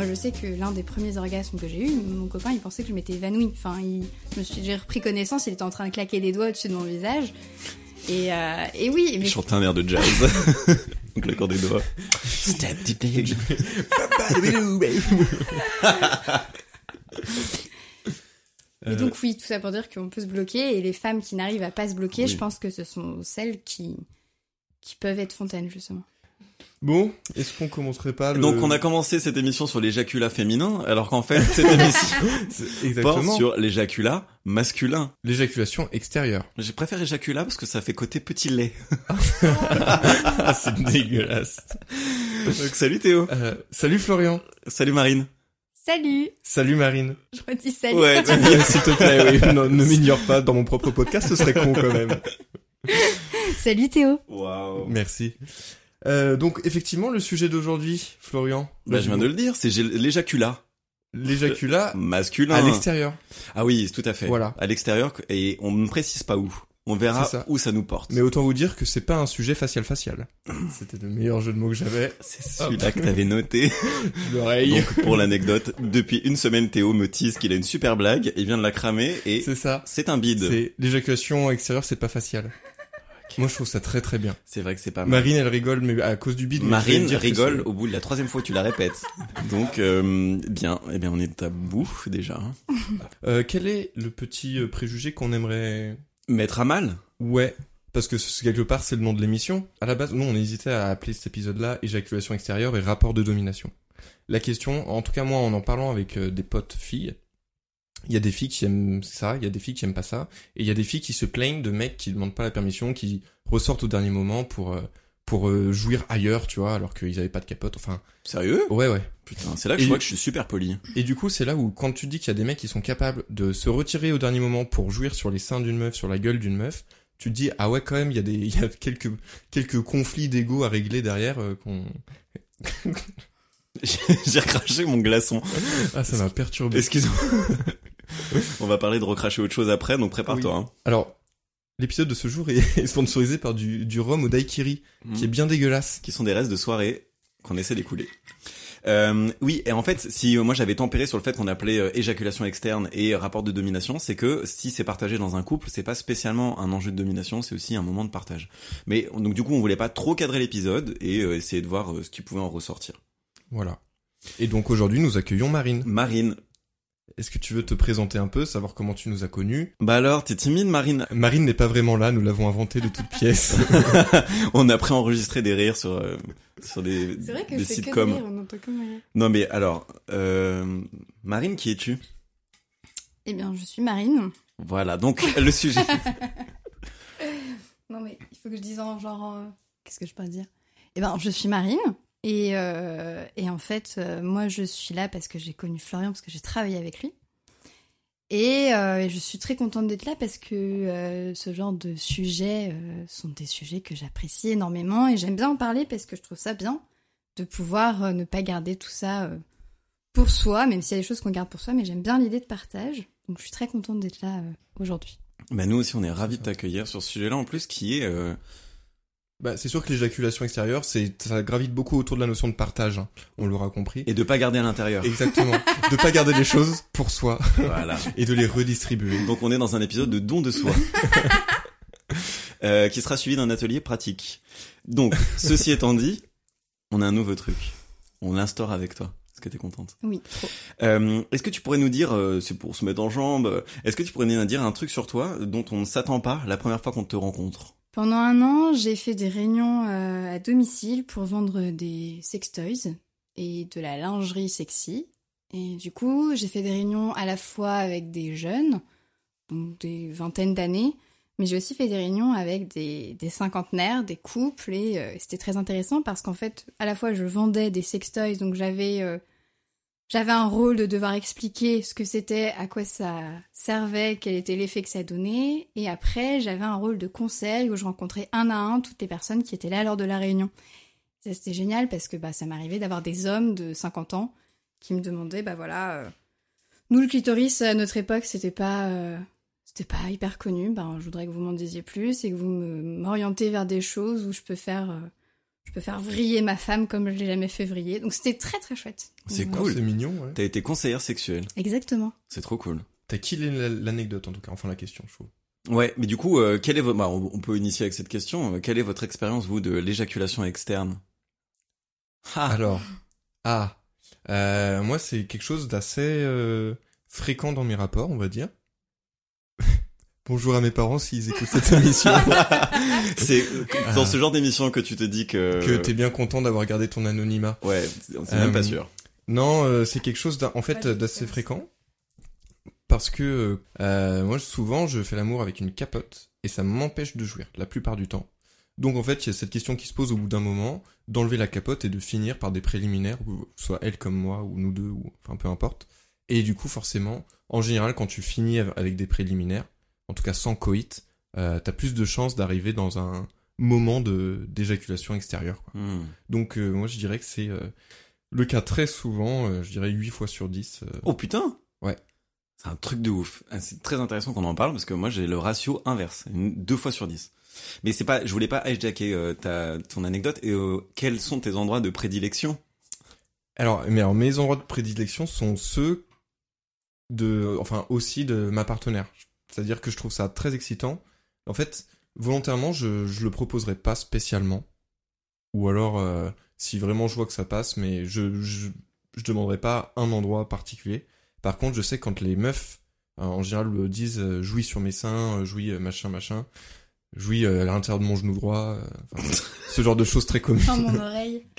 Moi, je sais que l'un des premiers orgasmes que j'ai eu, mon copain, il pensait que je m'étais évanouie. Enfin, il, je me suis, j'ai repris connaissance, il était en train de claquer des doigts au-dessus de mon visage. Et, euh, et oui, mais Je chantais un air de jazz. Donc l'accord des doigts. Step. Mais donc oui, tout ça pour dire qu'on peut se bloquer et les femmes qui n'arrivent à pas se bloquer, Oui. je pense que ce sont celles qui qui peuvent être fontaines justement. Bon, est-ce qu'on commencerait pas le... Donc on a commencé cette émission sur l'éjaculat féminin, alors qu'en fait cette émission C'est porte Exactement. sur l'éjaculat masculin. L'éjaculation extérieure. J'ai préféré éjaculat parce que ça fait côté petit lait. Ah, c'est dégueulasse. Donc salut Théo. Euh, salut Florian. Salut Marine. Salut Salut Marine. Je redis salut Ouais, tu- S'il te plaît, oui, non, ne m'ignore pas dans mon propre podcast, ce serait con quand même. Salut Théo Waouh. Merci. Euh, donc effectivement, le sujet d'aujourd'hui, Florian. Bah, je viens de le dire, c'est l'éjaculat L'éjaculat masculin. à l'extérieur. Ah oui, tout à fait. Voilà. À l'extérieur et on ne précise pas où. On verra ça. où ça nous porte. Mais autant vous dire que c'est pas un sujet facial-facial. C'était le meilleur jeu de mots que j'avais. C'est celui-là que t'avais noté. L'oreille. Donc pour l'anecdote, depuis une semaine, Théo me tease qu'il a une super blague, il vient de la cramer et C'est ça. c'est un bide. C'est l'éjaculation extérieure, c'est pas facial. Moi, je trouve ça très très bien. C'est vrai que c'est pas mal. Marine, elle rigole, mais à cause du bide. Marine rigole au bout de la troisième fois que tu la répètes. Donc euh, bien, eh bien on est à bout déjà. Euh, quel est le petit euh, préjugé qu'on aimerait Mettre à mal. Ouais, parce que quelque part c'est le nom de l'émission. À la base, nous on hésitait à appeler cet épisode-là éjaculation extérieure et rapport de domination. La question, en tout cas moi en en parlant avec euh, des potes filles, il y a des filles qui aiment ça, il y a des filles qui aiment pas ça, et il y a des filles qui se plaignent de mecs qui demandent pas la permission, qui ressortent au dernier moment pour euh, pour euh, jouir ailleurs, tu vois, alors qu'ils avaient pas de capote. Enfin, Sérieux? Ouais ouais. Putain, c'est là que Et- je vois que je suis super poli. Et du coup, c'est là où, quand tu dis qu'il y a des mecs qui sont capables de se retirer au dernier moment pour jouir sur les seins d'une meuf, sur la gueule d'une meuf, tu te dis, ah ouais, quand même, il y a des, il y a quelques, quelques conflits d'ego à régler derrière, euh, qu'on, J'ai j'ai recraché mon glaçon. ah, ça m'a perturbé. Excuse-moi. On va parler de recracher autre chose après, donc prépare-toi. hein. Alors, l'épisode de ce jour est sponsorisé par du, du rhum au daiquiri, qui est bien dégueulasse. Qui sont des restes de soirée qu'on essaie d'écouler. Euh, oui, et en fait, si euh, moi j'avais tempéré sur le fait qu'on appelait euh, éjaculation externe et rapport de domination, c'est que si c'est partagé dans un couple, c'est pas spécialement un enjeu de domination, c'est aussi un moment de partage. Mais donc du coup, on voulait pas trop cadrer l'épisode et euh, essayer de voir euh, ce qui pouvait en ressortir. Voilà. Et donc aujourd'hui, nous accueillons Marine. Marine, Est-ce que tu veux te présenter un peu, savoir comment tu nous as connus bah alors, t'es timide, Marine Marine n'est pas vraiment là, nous l'avons inventé de toutes pièces. On a préenregistré des rires sur euh, sur des C'est vrai que des je fais que sitcoms. de rire, on entend que de rire. Non mais alors, euh, Marine, qui es-tu? Eh bien, je suis Marine. Voilà, donc le sujet. Non mais il faut que je dise en genre euh, qu'est-ce que je peux dire? Eh ben, je suis Marine et euh, et en fait, euh, moi je suis là parce que j'ai connu Florian parce que j'ai travaillé avec lui. Et euh, je suis très contente d'être là parce que ce genre de sujets sont des sujets que j'apprécie énormément et j'aime bien en parler parce que je trouve ça bien de pouvoir ne pas garder tout ça pour soi, même s'il y a des choses qu'on garde pour soi, mais j'aime bien l'idée de partage. Donc je suis très contente d'être là aujourd'hui. bah nous aussi, on est ravis de t'accueillir sur ce sujet-là en plus, qui est Bah, c'est sûr que l'éjaculation extérieure, c'est, ça gravite beaucoup autour de la notion de partage, hein. on l'aura compris. et de pas garder à l'intérieur. Exactement. de pas garder les choses pour soi voilà. et de les redistribuer. Donc on est dans un épisode de don de soi. Euh, qui sera suivi d'un atelier pratique. Donc, ceci étant dit, on a un nouveau truc. On l'instaure avec toi. Est-ce que t'es contente? Oui, trop. Euh, Est-ce que tu pourrais nous dire, euh, c'est pour se mettre en jambe, euh, est-ce que tu pourrais nous dire un truc sur toi dont on ne s'attend pas la première fois qu'on te rencontre? Pendant un an, j'ai fait des réunions euh, à domicile pour vendre des sextoys. et de la lingerie sexy. Et du coup, j'ai fait des réunions à la fois avec des jeunes, donc des vingtaines d'années, mais j'ai aussi fait des réunions avec des, des cinquantenaires, des couples, et euh, c'était très intéressant parce qu'en fait, à la fois, je vendais des sextoys, donc j'avais euh, j'avais un rôle de devoir expliquer ce que c'était, à quoi ça servait, quel était l'effet que ça donnait, et après, j'avais un rôle de conseil où je rencontrais un à un toutes les personnes qui étaient là lors de la réunion. Ça, c'était génial parce que bah, ça m'arrivait d'avoir des hommes de 50 ans qui me demandaient, bah voilà, euh, nous le clitoris à notre époque, c'était pas, euh, c'était pas hyper connu. Ben, je voudrais que vous m'en disiez plus et que vous m'orientez vers des choses où je peux faire, euh, je peux faire vriller ma femme comme je l'ai jamais fait vriller. Donc c'était très très chouette. C'est cool. C'est mignon, ouais. T'as été conseillère sexuelle. Exactement. C'est trop cool. T'as killé la- l'anecdote, en tout cas? Enfin, la question, je trouve. Ouais, mais du coup, euh, quelle est votre... bah, on peut initier avec cette question. Euh, Quelle est votre expérience, vous, de l'éjaculation externe? Ah, Alors, ah, euh, moi c'est quelque chose d'assez euh, fréquent dans mes rapports, on va dire. Bonjour à mes parents s'ils écoutent cette émission. c'est dans ce genre d'émission que tu te dis que... que t'es bien content d'avoir gardé ton anonymat. Ouais, c'est même Euh, pas sûr. Non, euh, c'est quelque chose d'un- en fait Ouais, d'assez fréquent parce que euh, moi souvent je fais l'amour avec une capote et ça m'empêche de jouir la plupart du temps. Donc en fait il y a cette question qui se pose au bout d'un moment d'enlever la capote et de finir par des préliminaires, soit elle comme moi ou nous deux ou enfin peu importe. Et du coup forcément en général quand tu finis av- avec des préliminaires, en tout cas sans coït, euh, t'as plus de chances d'arriver dans un moment de d'éjaculation extérieure. quoi. Hmm. Donc euh, moi je dirais que c'est euh, le cas très souvent, je dirais 8 fois sur 10. euh. Oh putain Ouais. C'est un truc de ouf. Ah, C'est très intéressant qu'on en parle parce que moi j'ai le ratio inverse, une- deux fois sur dix. Mais c'est pas, je voulais pas hijacker ta ton anecdote. Et quels sont tes endroits de prédilection? Alors, mais alors mes endroits de prédilection sont ceux de, enfin aussi de ma partenaire. C'est-à-dire que je trouve ça très excitant. En fait, volontairement, je je le proposerai pas spécialement. Ou alors, euh, si vraiment je vois que ça passe, mais je je, je demanderai pas un endroit particulier. Par contre, je sais quand les meufs, euh, en général, disent euh, jouis sur mes seins, jouis machin machin, jouis euh, à l'intérieur de mon genou droit, euh, enfin, ce genre de choses très communes. Dans mon oreille.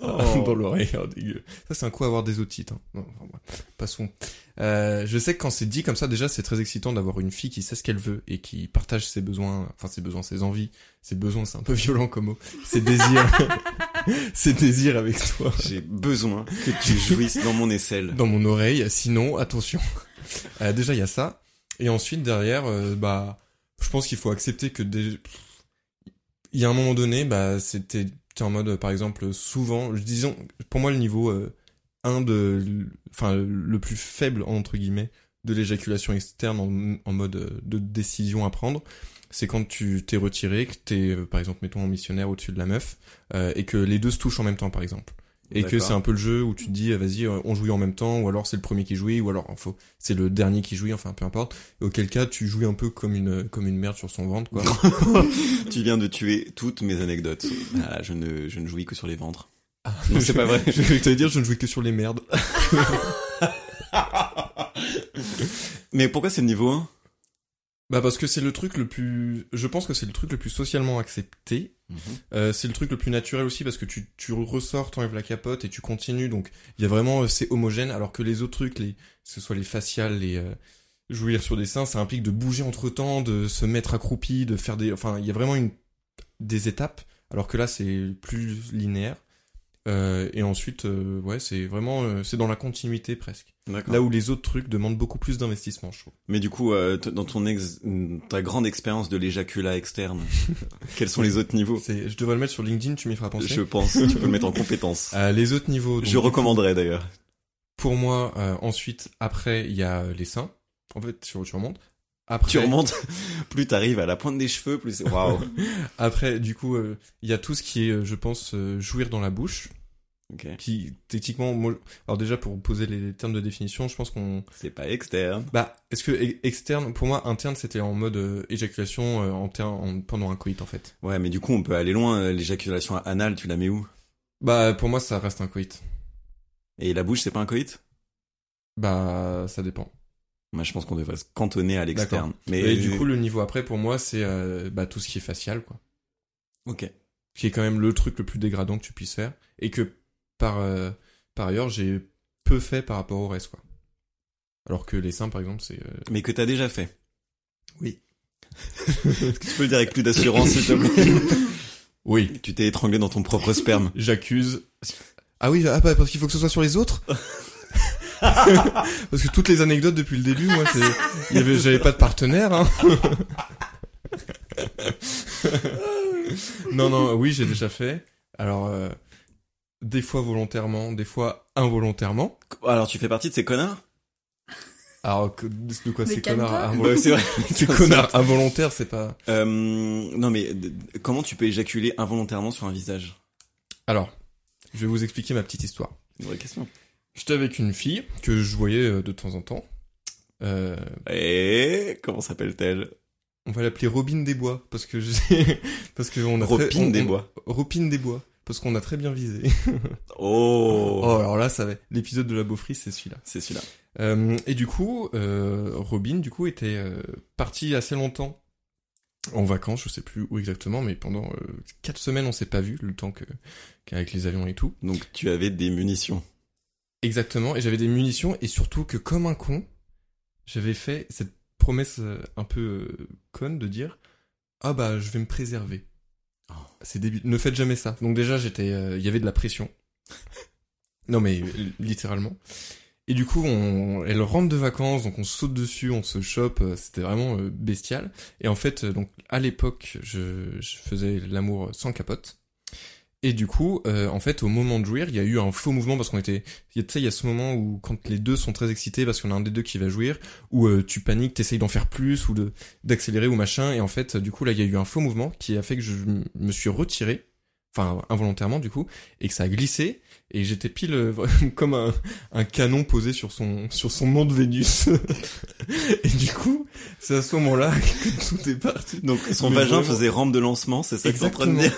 Oh. dans l'oreille, oh, dégueu. Ça, c'est un coup à avoir des otites. Hein. Non, enfin, bref, passons. Euh, je sais que quand c'est dit comme ça, déjà, c'est très excitant d'avoir une fille qui sait ce qu'elle veut et qui partage ses besoins, enfin ses besoins, ses envies, ses besoins, c'est un peu violent comme mot, ses désirs, ses désirs avec toi J'ai besoin que tu jouisses dans mon aisselle. dans mon oreille. Sinon, attention. Euh, déjà, il y a ça. Et ensuite, derrière, euh, bah, je pense qu'il faut accepter que des... il y a un moment donné, bah, c'était en mode, par exemple, souvent, disons, pour moi, le niveau euh, 1 de, enfin, le plus faible, entre guillemets, de l'éjaculation externe en, mode euh, de décision à prendre, c'est quand tu t'es retiré, que t'es, euh, par exemple, mettons missionnaire au-dessus de la meuf, euh, et que les deux se touchent en même temps, par exemple. Et que c'est un peu le jeu où tu te dis, euh, vas-y, euh, on jouit en même temps, ou alors c'est le premier qui jouit, ou alors faut, c'est le dernier qui jouit, enfin peu importe. Et auquel cas, tu jouis un peu comme une, comme une merde sur son ventre, quoi. tu viens de tuer toutes mes anecdotes. Voilà, je ne, je ne jouis que sur les ventres. Non, c'est pas vrai. je vais te dire, je ne jouis que sur les merdes. Mais pourquoi c'est le niveau 1 Bah parce que c'est le truc le plus, je pense que c'est le truc le plus socialement accepté. Euh, c'est le truc le plus naturel aussi parce que tu, tu ressors, t'enlèves la capote et tu continues. Donc il y a vraiment, euh, c'est homogène. Alors que les autres trucs, les, que ce soit les faciales, les euh, jouir sur des seins, ça implique de bouger entre temps, de se mettre accroupi, de faire des, enfin il y a vraiment une des étapes. Alors que là c'est plus linéaire. Euh, et ensuite, euh, ouais, c'est vraiment, euh, c'est dans la continuité presque. Là où les autres trucs demandent beaucoup plus d'investissement, je trouve. Mais du coup, euh, dans ton ex, ta grande expérience de l'éjaculat externe, quels sont les autres niveaux? Je devrais le mettre sur LinkedIn, tu m'y feras penser. Je pense, tu peux le mettre en compétence. Euh, les autres niveaux. donc, Je recommanderais d'ailleurs. Pour moi, euh, ensuite, après, il y a les seins. En fait, tu, tu remontes. Après, Tu remontes, plus t'arrives à la pointe des cheveux, plus c'est waouh. Après, du coup, il y a tout ce qui est, je pense, jouir dans la bouche. Ok. Qui, techniquement, moi, alors déjà pour poser les termes de définition, je pense qu'on, C'est pas externe. bah, est-ce que e- externe, pour moi, interne, c'était en mode euh, éjaculation euh, en, en- pendant un coït en fait. Ouais, mais du coup, on peut aller loin. euh, L'éjaculation anale, tu la mets où? Bah, pour moi, ça reste un coït. Et la bouche, c'est pas un coït? Bah, ça dépend. Moi, je pense qu'on devrait se cantonner à l'externe. Mais Et du coup, le niveau après, pour moi, c'est euh, bah, tout ce qui est facial, quoi. ok. qui est quand même le truc le plus dégradant que tu puisses faire et que par euh, par ailleurs, j'ai peu fait par rapport au reste, quoi. Alors que les seins, par exemple, c'est... euh, Mais que t'as déjà fait. Oui. Est-ce que tu peux le dire avec plus d'assurance, s'il te plaît Oui. Tu t'es étranglé dans ton propre sperme. J'accuse... Ah oui, ah bah, parce qu'il faut que ce soit sur les autres Parce que toutes les anecdotes depuis le début, moi, c'est... J'avais pas de partenaire, hein. non, non, oui, j'ai déjà fait. Alors, euh, des fois volontairement, des fois involontairement. Alors, tu fais partie de ces connards? Alors, de quoi c'est connard Ouais, involontaire c'est vrai. C'est connard involontaire, c'est pas... Euh, non, mais comment tu peux éjaculer involontairement sur un visage? Alors, je vais vous expliquer ma petite histoire. Une vraie question. J'étais avec une fille que je voyais euh, de temps en temps. Euh, Et comment s'appelle-t-elle? on va l'appeler Robin des Bois parce que j'ai parce que on a on- des on- Bois. Ropine des Bois parce qu'on a très bien visé. Oh, Oh alors là ça va. L'épisode de la beaufrie c'est celui-là. C'est celui-là. Euh, et du coup, euh, Robin du coup était euh, partie assez longtemps en vacances, je sais plus où exactement, mais pendant quatre semaines on s'est pas vu le temps que qu'avec les avions et tout. Donc, tu avais des munitions. Exactement, et j'avais des munitions, et surtout que comme un con, j'avais fait cette promesse un peu conne de dire Ah bah je vais me préserver. Oh. C'est débile, ne faites jamais ça. Donc déjà j'étais, euh, il y avait de la pression. non mais euh, littéralement. Et du coup, on, elle rentre de vacances, donc on saute dessus, on se chope, euh, c'était vraiment bestial. Et en fait, donc à l'époque, je, je faisais l'amour sans capote. Et du coup, euh, en fait, au moment de jouir, il y a eu un faux mouvement parce qu'on était, tu sais, il y a ce moment où quand les deux sont très excités parce qu'on a un des deux qui va jouir, où euh, tu paniques, t'essayes d'en faire plus ou de d'accélérer ou machin, et en fait, du coup là, il y a eu un faux mouvement qui a fait que je me suis retiré, enfin involontairement du coup, et que ça a glissé, et j'étais pile euh, comme un, un canon posé sur son sur son mont de Vénus. et du coup, c'est à ce moment-là que tout est parti. Donc, son Mais vagin vraiment. faisait rampe de lancement, c'est ça que t'es en train de dire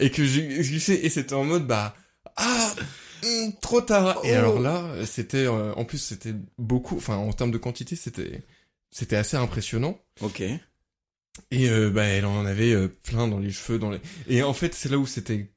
Et que j'ai et c'était en mode bah ah hum, trop tard. Et Oh. alors là, c'était euh, en plus c'était beaucoup enfin en termes de quantité, c'était c'était assez impressionnant. Ok. Et euh, bah elle en avait euh, plein dans les cheveux dans les Et en fait, c'est là où c'était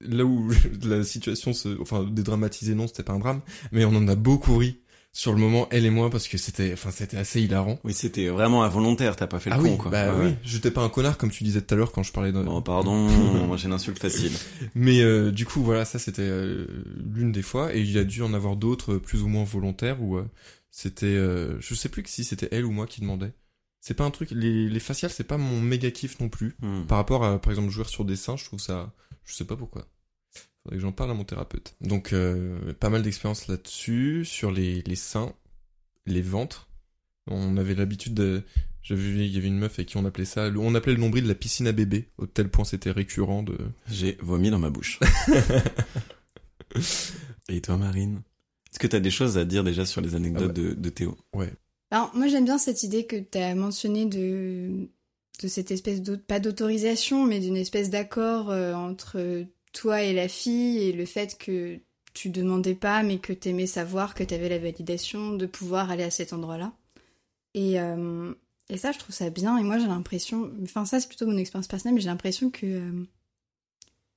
là où la situation se enfin dédramatisée non, c'était pas un drame, mais on en a beaucoup ri sur le moment elle et moi parce que c'était enfin c'était assez hilarant. Oui, c'était vraiment involontaire, t'as pas fait le ah con, oui, quoi. bah Ouais, oui, ouais. j'étais pas un connard comme tu disais tout à l'heure quand je parlais de Oh, pardon, moi j'ai une insulte facile. Mais euh, du coup, voilà, ça c'était euh, l'une des fois, et il y a dû en avoir d'autres euh, plus ou moins volontaires où euh, c'était, euh, je sais plus que si c'était elle ou moi qui demandait. C'est pas un truc, les, les faciales, c'est pas mon méga kiff non plus. Hmm. Par rapport à, par exemple, jouer sur des seins, je trouve ça, je sais pas pourquoi. Faudrait que j'en parle à mon thérapeute. Donc, euh, pas mal d'expérience là-dessus, sur les, les seins, les ventres. On avait l'habitude de, j'avais vu, il y avait une meuf avec qui on appelait ça, le- on appelait le nombril la piscine à bébé, au tel point c'était récurrent de, J'ai vomi dans ma bouche. Et toi, Marine? Est-ce que t'as des choses à dire déjà sur les anecdotes Ah de, de Théo? Alors, moi, j'aime bien cette idée que tu as mentionnée de, de cette espèce d'auto, pas d'autorisation, mais d'une espèce d'accord euh, entre toi et la fille et le fait que tu demandais pas, mais que tu aimais savoir que tu avais la validation de pouvoir aller à cet endroit-là. Et, euh, et ça, je trouve ça bien. Et moi, j'ai l'impression, enfin, ça, c'est plutôt mon expérience personnelle, mais j'ai l'impression que. euh,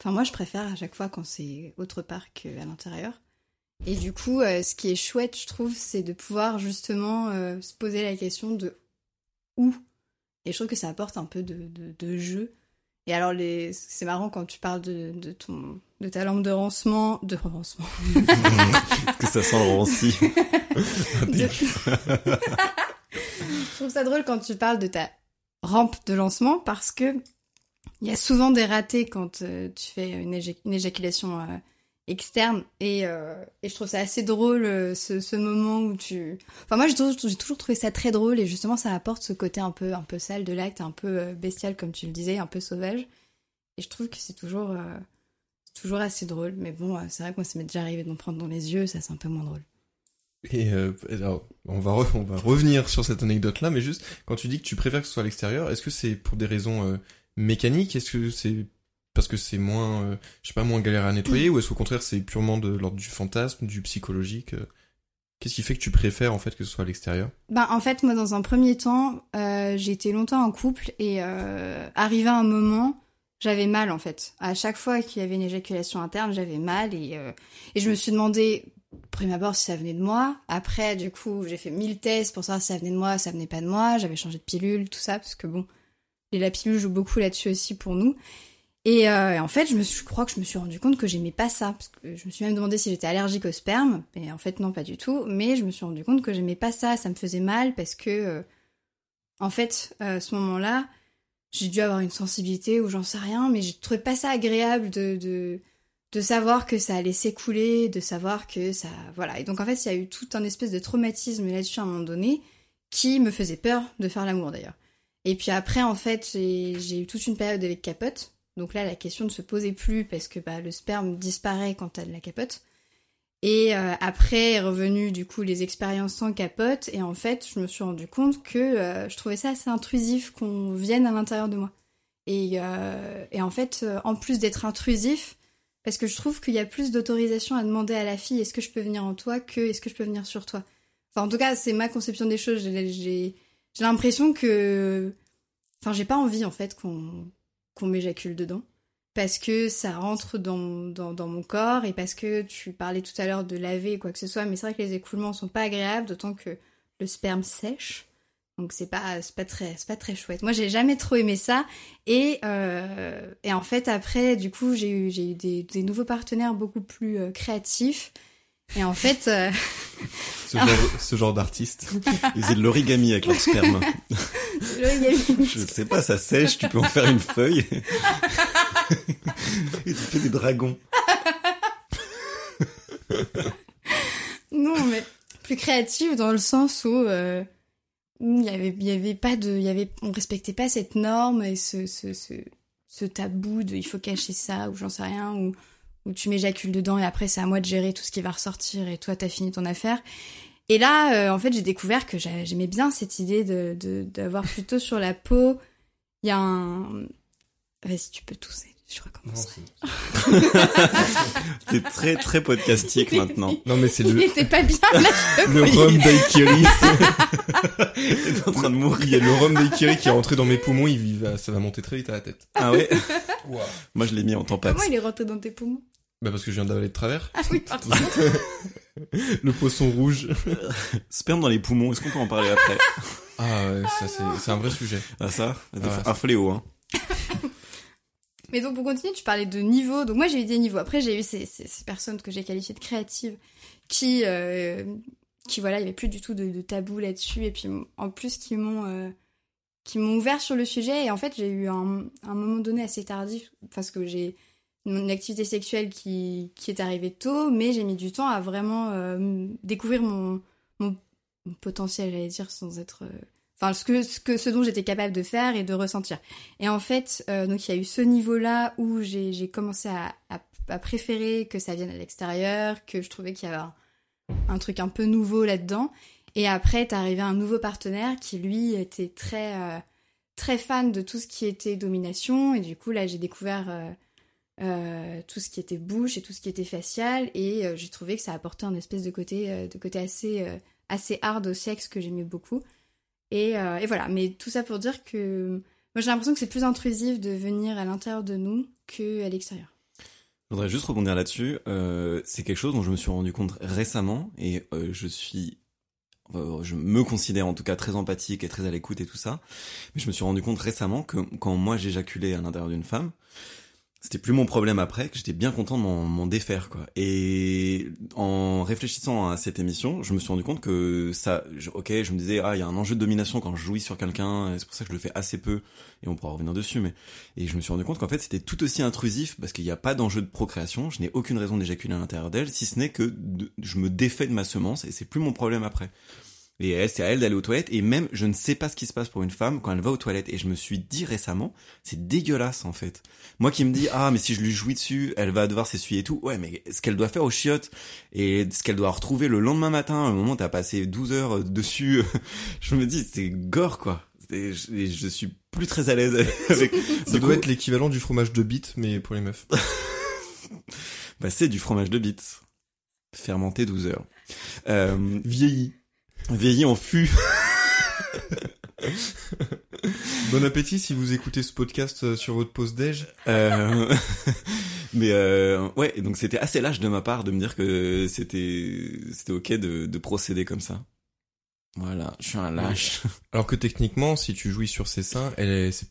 Enfin, moi, je préfère à chaque fois quand c'est autre part qu'à l'intérieur. Et du coup, ce qui est chouette, je trouve, c'est de pouvoir justement se poser la question de où. Et je trouve que ça apporte un peu de, de, de jeu. Et alors, les... c'est marrant quand tu parles de, de, ton, de ta lampe de rancement. De rancement. Que ça sent le ranci je trouve ça drôle quand tu parles de ta rampe de lancement parce que il y a souvent des ratés quand euh, tu fais une, éjac- une éjaculation euh, externe. Et, euh, et je trouve ça assez drôle euh, ce, ce moment où tu enfin moi j'ai toujours, trouvé ça très drôle et justement ça apporte ce côté un peu un peu sale de l'acte un peu euh, bestial comme tu le disais un peu sauvage. Et je trouve que c'est toujours toujours assez drôle. Mais bon c'est vrai que moi ça m'est déjà arrivé de m'en prendre dans les yeux ça c'est un peu moins drôle. Et alors, on va on va revenir sur cette anecdote là, mais juste quand tu dis que tu préfères que ce soit à l'extérieur, est-ce que c'est pour des raisons mécaniques? Est-ce que c'est parce que c'est moins, euh, je sais pas, moins galère à nettoyer, ou est-ce qu'au contraire c'est purement de l'ordre du fantasme, du psychologique euh Qu'est-ce qui fait que tu préfères en fait que ce soit à l'extérieur? Ben, en fait, moi, dans un premier temps, euh, j'ai été longtemps en couple et euh, arrivé à un moment, j'avais mal en fait. À chaque fois qu'il y avait une éjaculation interne, j'avais mal et, et je me suis demandé prime abord si ça venait de moi. Après, du coup, j'ai fait mille tests pour savoir si ça venait de moi, ça venait pas de moi. J'avais changé de pilule, tout ça, parce que bon, et la pilule joue beaucoup là-dessus aussi pour nous. Et, euh, et en fait, je, crois que je me suis rendu compte que j'aimais pas ça. Je me suis même demandé si j'étais allergique au sperme. Et en fait, non, pas du tout. Mais je me suis rendu compte que j'aimais pas ça. Ça me faisait mal parce que, euh, en fait, euh, à ce moment-là, j'ai dû avoir une sensibilité ou j'en sais rien. Mais je trouvais pas ça agréable de, de, de savoir que ça allait s'écouler, de savoir que ça. Voilà. Et donc, en fait, il y a eu tout un espèce de traumatisme là-dessus à un moment donné qui me faisait peur de faire l'amour d'ailleurs. Et puis après, en fait, j'ai eu toute une période avec capote. Donc là, la question ne se posait plus parce que bah, le sperme disparaît quand t'as la capote. Et euh, après revenu du coup les expériences sans capote. Et en fait, je me suis rendu compte que euh, je trouvais ça assez intrusif qu'on vienne à l'intérieur de moi. Et, euh, et en fait, en plus d'être intrusif, parce que je trouve qu'il y a plus d'autorisation à demander à la fille est-ce que je peux venir en toi que est-ce que je peux venir sur toi. Enfin, en tout cas, c'est ma conception des choses. J'ai l'impression que. Enfin, j'ai pas envie en fait qu'on qu'on m'éjacule dedans. Parce que ça rentre dans, dans, mon corps et parce que tu parlais tout à l'heure de laver quoi que ce soit, mais c'est vrai que les écoulements sont pas agréables, d'autant que le sperme sèche. Donc c'est pas, pas, très, pas très chouette. Moi, j'ai jamais trop aimé ça. Et, euh, et en fait, après, du coup, j'ai eu, eu des, des nouveaux partenaires beaucoup plus euh, créatifs. Et en fait, euh, Ce genre, ce genre d'artiste. Ils faisaient de l'origami avec leur sperme. l'origami. Je sais pas, ça sèche, tu peux en faire une feuille. Et tu fais des dragons. Non, mais plus créative dans le sens où euh, il y avait, il y avait pas de, il y avait, on respectait pas cette norme et ce, ce, ce, ce tabou de il faut cacher ça ou j'en sais rien ou où tu m'éjacules dedans et après c'est à moi de gérer tout ce qui va ressortir et toi t'as fini ton affaire. Et là, euh, en fait, j'ai découvert que j'a- j'aimais bien cette idée de de- d'avoir plutôt sur la peau. Il y a un. Vas-y, tu peux tousser. Je recommencerai. c'est- T'es très très podcastique maintenant. non, mais c'est Il le, était pas bien là. je le rhum daiquiri. T'es en train de Il y mourir. a le rhum daiquiri qui est rentré dans mes poumons, il il va, ça va monter très vite à la tête. Ah ouais Moi je l'ai mis en tempête. Comment il est rentré dans tes poumons? Bah parce que je viens d'avaler de travers. Ah oui, pardon. Le poisson rouge. Sperme dans les poumons, est-ce qu'on peut en parler après? Ah ouais, ça c'est, un vrai sujet. Ah ça? Ouais. Un fléau, hein. Mais donc pour continuer, tu parlais de niveau. Donc moi j'ai eu des niveaux. Après j'ai eu ces, personnes que j'ai qualifiées de créatives qui, euh, qui voilà, il y avait plus du tout de, tabou là-dessus. Et puis en plus qui m'ont euh, qui m'ont ouvert sur le sujet. Et en fait j'ai eu un, moment donné assez tardif parce que j'ai une activité sexuelle qui, qui est arrivée tôt, mais j'ai mis du temps à vraiment euh, découvrir mon, mon potentiel, j'allais dire, sans être... Enfin, ce, que, ce, dont j'étais capable de faire et de ressentir. Et en fait, euh, donc il y a eu ce niveau-là où j'ai commencé à, préférer que ça vienne à l'extérieur, que je trouvais qu'il y avait un, truc un peu nouveau là-dedans. Et après, est arrivé un nouveau partenaire qui, lui, était très, euh, très fan de tout ce qui était domination. Et du coup, là, j'ai découvert euh, tout ce qui était bouche et tout ce qui était facial. Et j'ai trouvé que ça apportait un espèce de côté, de côté assez, assez hard au sexe que j'aimais beaucoup. Et, euh, et voilà, mais tout ça pour dire que moi j'ai l'impression que c'est plus intrusif de venir à l'intérieur de nous que à l'extérieur. Je voudrais juste rebondir là-dessus. Euh, c'est quelque chose dont je me suis rendu compte récemment et euh, je suis, je me considère en tout cas très empathique et très à l'écoute et tout ça. Mais je me suis rendu compte récemment que quand moi j'éjaculais à l'intérieur d'une femme, c'était plus mon problème après, que j'étais bien content de m'en défaire quoi. Et en réfléchissant à cette émission, je me suis rendu compte que ça, ok, je me disais ah il y a un enjeu de domination quand je jouis sur quelqu'un, c'est pour ça que je le fais assez peu et on pourra revenir dessus, mais et je me suis rendu compte qu'en fait c'était tout aussi intrusif parce qu'il n'y a pas d'enjeu de procréation, je n'ai aucune raison d'éjaculer à l'intérieur d'elle, si ce n'est que je me défais de ma semence et c'est plus mon problème après. Et elle, c'est à elle d'aller aux toilettes. Et même, je ne sais pas ce qui se passe pour une femme quand elle va aux toilettes. Et je me suis dit récemment, c'est dégueulasse en fait. Moi qui me dis, ah, mais si je lui jouis dessus, elle va devoir s'essuyer et tout. Ouais, mais ce qu'elle doit faire aux chiottes et ce qu'elle doit retrouver le lendemain matin, au moment où t'as passé 12 heures dessus, je me dis, c'est gore quoi. Et je, et je suis plus très à l'aise avec. Ça doit coup, être l'équivalent du fromage de bite, mais pour les meufs. bah, c'est du fromage de bite. Fermenté 12 heures. Euh, Vieilli. Vieilli en fût. Bon appétit si vous écoutez ce podcast euh, sur votre pause déj. Euh, Mais euh, ouais, donc c'était assez lâche de ma part de me dire que c'était c'était ok de, de procéder comme ça. Voilà, je suis un lâche. Alors que techniquement, si tu jouis sur ses seins, elle c'est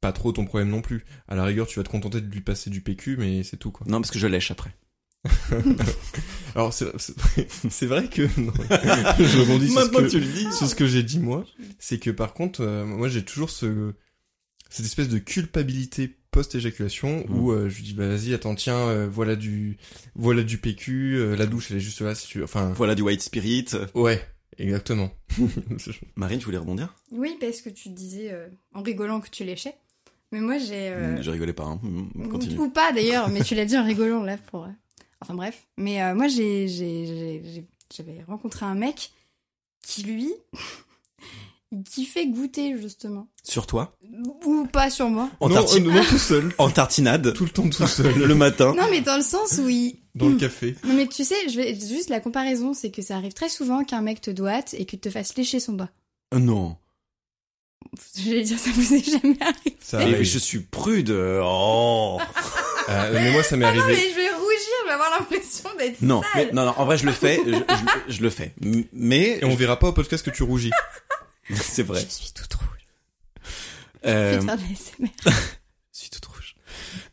pas trop ton problème non plus. À la rigueur, tu vas te contenter de lui passer du PQ, mais c'est tout quoi. Non, parce que je lèche après. Alors c'est vrai que non. je rebondis sur ce Maintenant que, que tu le dis. sur ce que j'ai dit moi, c'est que par contre, euh, moi j'ai toujours ce cette espèce de culpabilité post-éjaculation Mm. où euh, je lui dis bah vas-y attends tiens euh, voilà du voilà du PQ euh, la douche elle est juste là si tu veux. enfin Voilà du white spirit. ouais exactement Marine, tu voulais rebondir? Oui, parce que tu disais euh, en rigolant que tu léchais. Mais moi, j'ai. euh, Je rigolais pas, hein. Mm, Continue. Ou pas d'ailleurs, mais tu l'as dit en rigolant là pour. Euh, Enfin bref. Mais euh, moi, j'avais rencontré un mec qui lui, il kiffait goûter justement. Sur toi Ou pas sur moi. En, non, tarti- euh, non tout seul en tartinade tout le temps tout seul le matin. Non, mais dans le sens où il. dans le café Non, mais tu sais, je vais juste la comparaison, c'est que ça arrive très souvent qu'un mec te doite et qu'il te fasse lécher son doigt. Euh, non. J'allais dire, ça vous est jamais arrivé. ça Eh, arrive. je suis prude. Oh. Euh, mais moi ça m'est Ah non, arrivé mais je vais rougir, je vais avoir l'impression d'être Non, sale. mais, non, non, en vrai, je le fais. Je, je- je le fais. Mais et on verra pas au podcast que tu rougis c'est vrai. Je suis toute rouge. Euh, l'ASMR. Je suis toute rouge.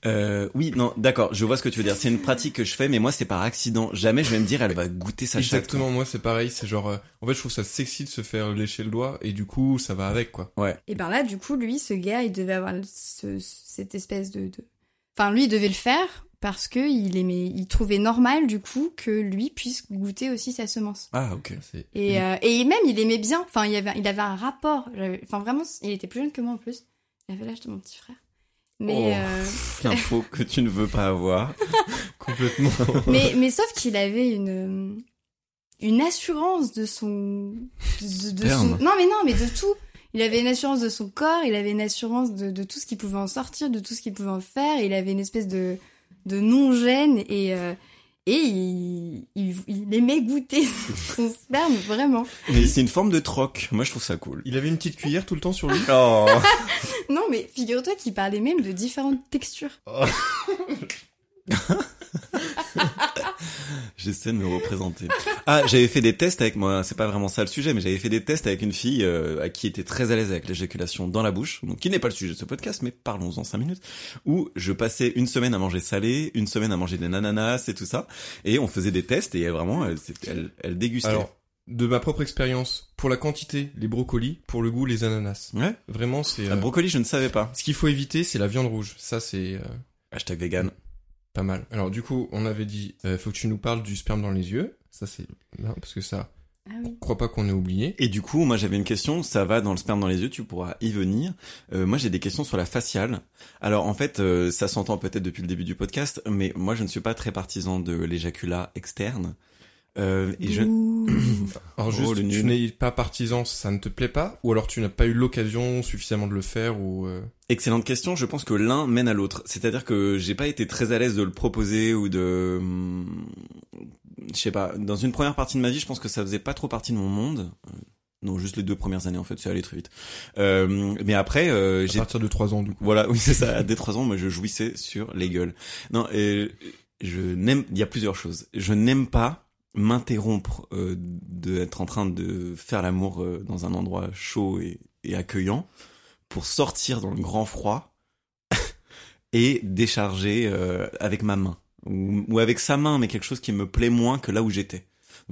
Euh, oui, non, d'accord, je vois ce que tu veux dire. C'est une pratique que je fais, mais moi, c'est par accident. Jamais je vais me dire, elle va goûter sa chatte. Exactement, moi c'est pareil, c'est genre, euh, en fait je trouve ça sexy de se faire lécher le doigt et du coup ça va avec quoi. Ouais. Et ben là, du coup, lui, ce gars, il devait avoir ce- cette espèce de, de- Enfin, lui, il devait le faire parce que il aimait, il trouvait normal, du coup, que lui puisse goûter aussi sa semence. Ah, ok. Et, euh, et même, il aimait bien. Enfin, il avait, il avait un rapport. Enfin, vraiment, il était plus jeune que moi en plus. Il avait l'âge de mon petit frère. Mais, Oh. euh, L'info que tu ne veux pas avoir. complètement. mais, mais sauf qu'il avait une, une assurance de son, de, de- son, non mais non, mais de tout. Il avait une assurance de son corps, il avait une assurance de, de tout ce qu'il pouvait en sortir, de tout ce qu'il pouvait en faire. Il avait une espèce de, de non-gêne et, euh, et il, il, il aimait goûter son sperme vraiment. Mais c'est une forme de troc. Moi, je trouve ça cool. Il avait une petite cuillère tout le temps sur lui. Oh. Non, mais figure-toi qu'il parlait même de différentes textures. J'essaie de me représenter. Ah, j'avais fait des tests avec moi. C'est pas vraiment ça le sujet, mais j'avais fait des tests avec une fille euh, à qui était très à l'aise avec l'éjaculation dans la bouche. Donc, qui n'est pas le sujet de ce podcast, mais parlons-en cinq minutes. Où je passais une semaine à manger salé, une semaine à manger des ananas et tout ça, et on faisait des tests et vraiment, elle, c'était- elle, elle dégustait. Alors, de ma propre expérience, pour la quantité, les brocolis, pour le goût, les ananas. ouais. Vraiment, c'est... Euh, brocoli, je ne savais pas. Ce qu'il faut éviter, c'est la viande rouge. Ça, c'est euh, Hashtag vegan. Pas mal. Alors, du coup, on avait dit, euh, faut que tu nous parles du sperme dans les yeux. Ça, c'est bien, parce que ça, Ah oui. je crois pas qu'on ait oublié. Et du coup, moi j'avais une question, ça va dans le sperme dans les yeux, tu pourras y venir. Euh, moi j'ai des questions sur la faciale. Alors en fait, euh, ça s'entend peut-être depuis le début du podcast, mais moi je ne suis pas très partisan de l'éjaculat externe. Euh, et je... Alors, Oh, juste, le tu n'es pas partisan, ça ne te plaît pas Ou alors tu n'as pas eu l'occasion suffisamment de le faire ou... euh, Excellente question, je pense que l'un mène à l'autre. C'est-à-dire que j'ai pas été très à l'aise de le proposer ou de... Je sais pas, dans une première partie de ma vie, je pense que ça faisait pas trop partie de mon monde. Euh, Non, juste les deux premières années en fait, c'est allé très vite. Euh, mais après, euh, à j'ai partir de 3 ans, du coup. Voilà, oui, c'est ça. Dès trois ans, moi, je jouissais sur les gueules. Non, et je n'aime. Il y a plusieurs choses. Je n'aime pas m'interrompre euh, d'être en train de faire l'amour euh, dans un endroit chaud et, et accueillant pour sortir dans le grand froid et décharger euh, avec ma main ou, ou avec sa main, mais quelque chose qui me plaît moins que là où j'étais.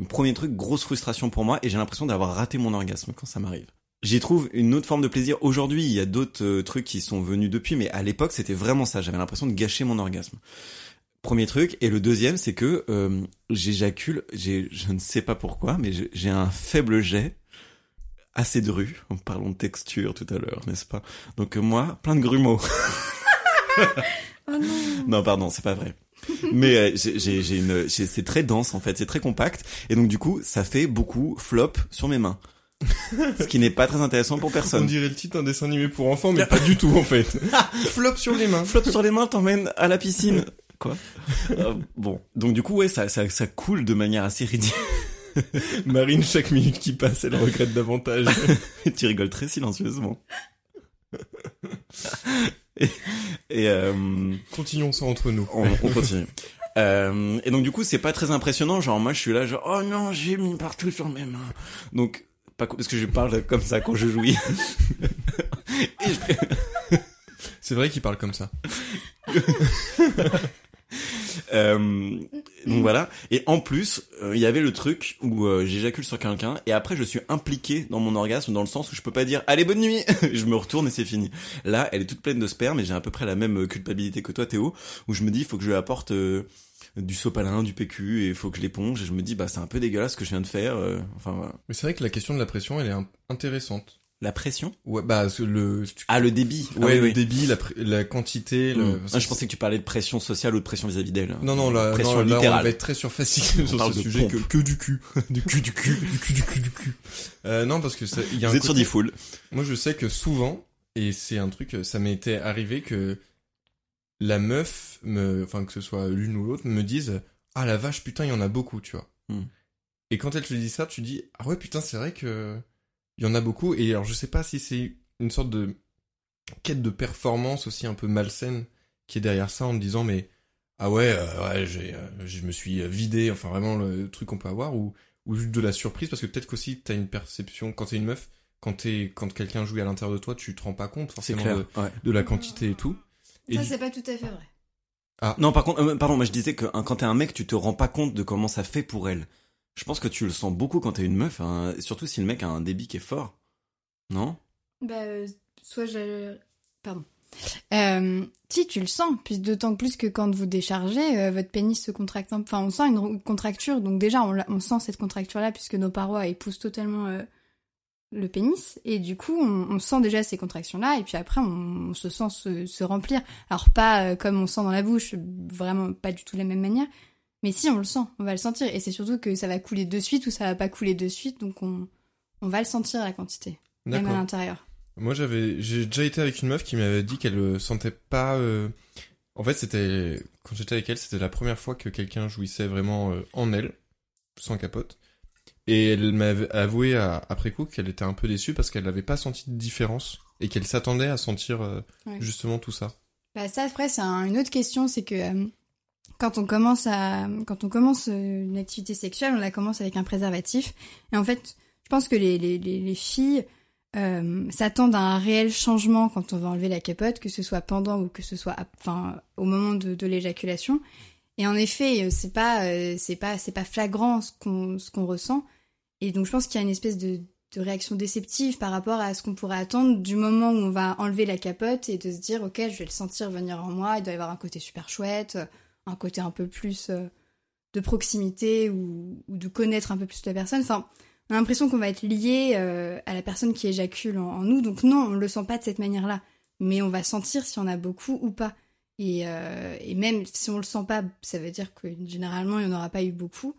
Premier truc, grosse frustration pour moi et j'ai l'impression d'avoir raté mon orgasme quand ça m'arrive. J'y trouve une autre forme de plaisir. Aujourd'hui, il y a d'autres euh, trucs qui sont venus depuis, mais à l'époque, c'était vraiment ça. J'avais l'impression de gâcher mon orgasme. Premier truc. Et le deuxième, c'est que euh, j'éjacule, j'ai, je ne sais pas pourquoi, mais j'ai- j'ai un faible jet assez dru. En parlant de texture tout à l'heure, n'est-ce pas? Donc euh, moi, plein de grumeaux. Oh non. Non, pardon, c'est pas vrai. Mais euh, j'ai j'ai- j'ai une, j'ai- c'est très dense en fait, c'est très compact, et donc du coup, ça fait beaucoup flop sur mes mains, ce qui n'est pas très intéressant pour On personne. dirait le titre d'un dessin animé pour enfants, mais pas du tout en fait. Flop sur les mains. Flop sur les mains t'emmène à la piscine. Quoi Euh, Bon, donc du coup, ouais, ça, ça, ça coule de manière assez ridicule. Marine, chaque minute qui passe, elle regrette davantage. tu rigoles très silencieusement. et et, euh, Continuons ça entre nous. on, on continue. Euh, et donc du coup c'est pas très impressionnant genre moi je suis là genre oh non j'ai mis partout sur mes mains donc pas parce que je parle comme ça quand je jouis je- C'est vrai qu'il parle comme ça. Euh, donc voilà. Et en plus, euh, il y avait le truc où euh, j'éjacule sur quelqu'un et après je suis impliqué dans mon orgasme dans le sens où je peux pas dire allez bonne nuit. je me retourne et c'est fini. Là, elle est toute pleine de sperme et j'ai à peu près la même euh, culpabilité que toi Théo où je me dis faut que je lui apporte du sopalin, du PQ et faut que je l'éponge et je me dis bah c'est un peu dégueulasse ce que je viens de faire. enfin. Mais c'est vrai que la question de la pression, elle est intéressante. La pression? Ouais, bah le Ah le débit. Ah ouais, oui, le oui. débit, la, la quantité. Le... Hmm. Ah, je pensais que tu parlais de pression sociale ou de pression vis-à-vis d'elle. Non, non, là, pression non, là, on va être très surfacile sur parle ce sujet que, pompe. que du cul. du cul, du cul, du cul, du cul, du cul. Euh, non, parce que ça, y a Vous un êtes sur côté- des foules. Moi, je sais que souvent, et c'est un truc, ça m'était arrivé que la meuf, me, enfin, que ce soit l'une ou l'autre, me dise, ah la vache, putain, il y en a beaucoup, tu vois. Hmm. Et quand elle te dit ça, tu dis, ah ouais, putain, c'est vrai que il y en a beaucoup. Et alors, je sais pas si c'est une sorte de quête de performance aussi un peu malsaine qui est derrière ça en me disant, mais, ah ouais, euh, ouais, j'ai, euh, je me suis vidé, enfin, vraiment le truc qu'on peut avoir, ou, ou juste de la surprise, parce que peut-être qu'aussi, t'as une perception, quand t'es une meuf, quand t'es, quand quelqu'un jouit à l'intérieur de toi, tu te rends pas compte C'est forcément clair. de, Ouais. de la quantité et tout. Et Ça, du- c'est pas tout à fait vrai. Non, par contre, euh, pardon, moi je disais que hein, quand t'es un mec, tu te rends pas compte de comment ça fait pour elle. Je pense que tu le sens beaucoup quand t'es une meuf, hein, surtout si le mec a un débit qui est fort. Non? Bah, euh, soit je... Pardon. Euh, si, tu le sens, puis d'autant plus que quand vous déchargez, euh, votre pénis se contracte. Enfin, on sent une contracture, donc déjà, on, sent cette contracture-là, puisque nos parois épousent totalement euh, le pénis, et du coup, on, sent déjà ces contractions-là, et puis après, on, se sent se, se remplir. Alors, pas comme on sent dans la bouche, vraiment pas du tout de la même manière, mais si, on le sent, on va le sentir, et c'est surtout que ça va couler de suite ou ça va pas couler de suite, donc on, on va le sentir, la quantité, même à l'intérieur. Moi, j'avais, j'ai déjà été avec une meuf qui m'avait dit qu'elle euh, sentait pas. euh, En fait, c'était quand j'étais avec elle, c'était la première fois que quelqu'un jouissait vraiment euh, en elle, sans capote. Et elle m'avait avoué à- après coup qu'elle était un peu déçue parce qu'elle n'avait pas senti de différence et qu'elle s'attendait à sentir euh, Ouais. justement tout ça. Bah ça après c'est un- une autre question, c'est que quand on commence à quand on commence euh, une activité sexuelle, on la commence avec un préservatif. Et en fait, je pense que les, les, les, les filles euh, s'attendent à un réel changement quand on va enlever la capote, que ce soit pendant ou que ce soit enfin au moment de, l'éjaculation. Et en effet, euh, c'est pas c'est pas c'est pas flagrant ce qu'on ce qu'on ressent. Et donc je pense qu'il y a une espèce de de réaction déceptive par rapport à ce qu'on pourrait attendre du moment où on va enlever la capote et de se dire ok je vais le sentir venir en moi il doit y avoir un côté super chouette un côté un peu plus euh, de proximité ou, de connaître un peu plus la personne. Enfin on a l'impression qu'on va être lié euh, à la personne qui éjacule en, nous. Donc non on le sent pas de cette manière là mais on va sentir si on a beaucoup ou pas. Et, euh, même si on le sent pas ça veut dire que généralement il n'y en aura pas eu beaucoup.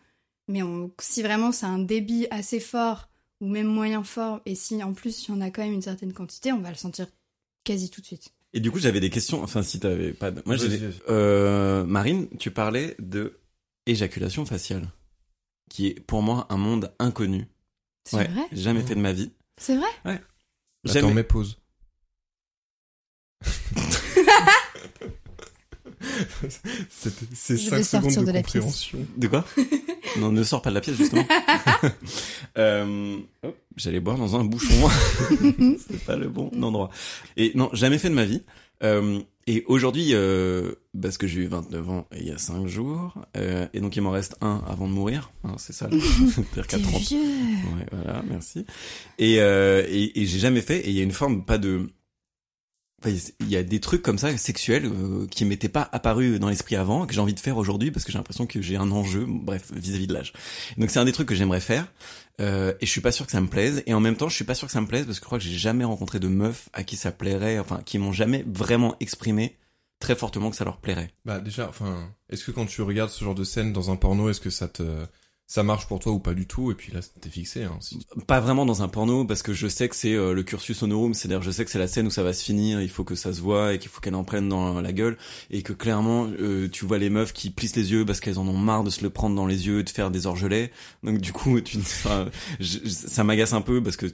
Mais si vraiment c'est un débit assez fort ou même moyen fort, et si en plus il y en a quand même une certaine quantité, on va le sentir quasi tout de suite. Et du coup, j'avais des questions. Enfin, si t'avais pas de... Moi, j'ai des-. Euh, Marine, tu parlais de éjaculation faciale, qui est pour moi un monde inconnu. C'est Ouais, vrai? Jamais fait de ma vie. C'est vrai? Attends, Jamais. mais pause. C'est c'est Je 5 vais secondes sortir de, de la pièce. compréhension. De quoi? Non, ne sors pas de la pièce justement. euh, hop, J'allais boire dans un bouchon. C'est pas le bon endroit. Et non, jamais fait de ma vie. Euh, et aujourd'hui, euh, parce que j'ai eu 29 ans il y a 5 jours, euh, et donc il m'en reste un avant de mourir. hein, c'est ça. C'est-à-dire qu'à T'es 30 vieux Ouais, voilà, merci. Et, euh, et, et j'ai jamais fait, et il y a une forme, pas de... Il y a des trucs comme ça, sexuels, euh, qui m'étaient pas apparus dans l'esprit avant, que j'ai envie de faire aujourd'hui, parce que j'ai l'impression que j'ai un enjeu, bref, vis-à-vis de l'âge. Donc c'est un des trucs que j'aimerais faire, euh, et je suis pas sûr que ça me plaise, et en même temps, je suis pas sûr que ça me plaise, parce que je crois que j'ai jamais rencontré de meufs à qui ça plairait, enfin, qui m'ont jamais vraiment exprimé très fortement que ça leur plairait. Bah déjà, enfin, est-ce que quand tu regardes ce genre de scène dans un porno, est-ce que ça te ça marche pour toi ou pas du tout, et puis là, t'es fixé. Hein, Pas vraiment dans un porno parce que je sais que c'est euh, le cursus honorum, c'est-à-dire je sais que c'est la scène où ça va se finir, il faut que ça se voit et qu'il faut qu'elle en prenne dans la gueule et que clairement euh, tu vois les meufs qui plissent les yeux parce qu'elles en ont marre de se le prendre dans les yeux, de faire des orgelets. Donc du coup, tu, enfin, je- ça m'agace un peu parce que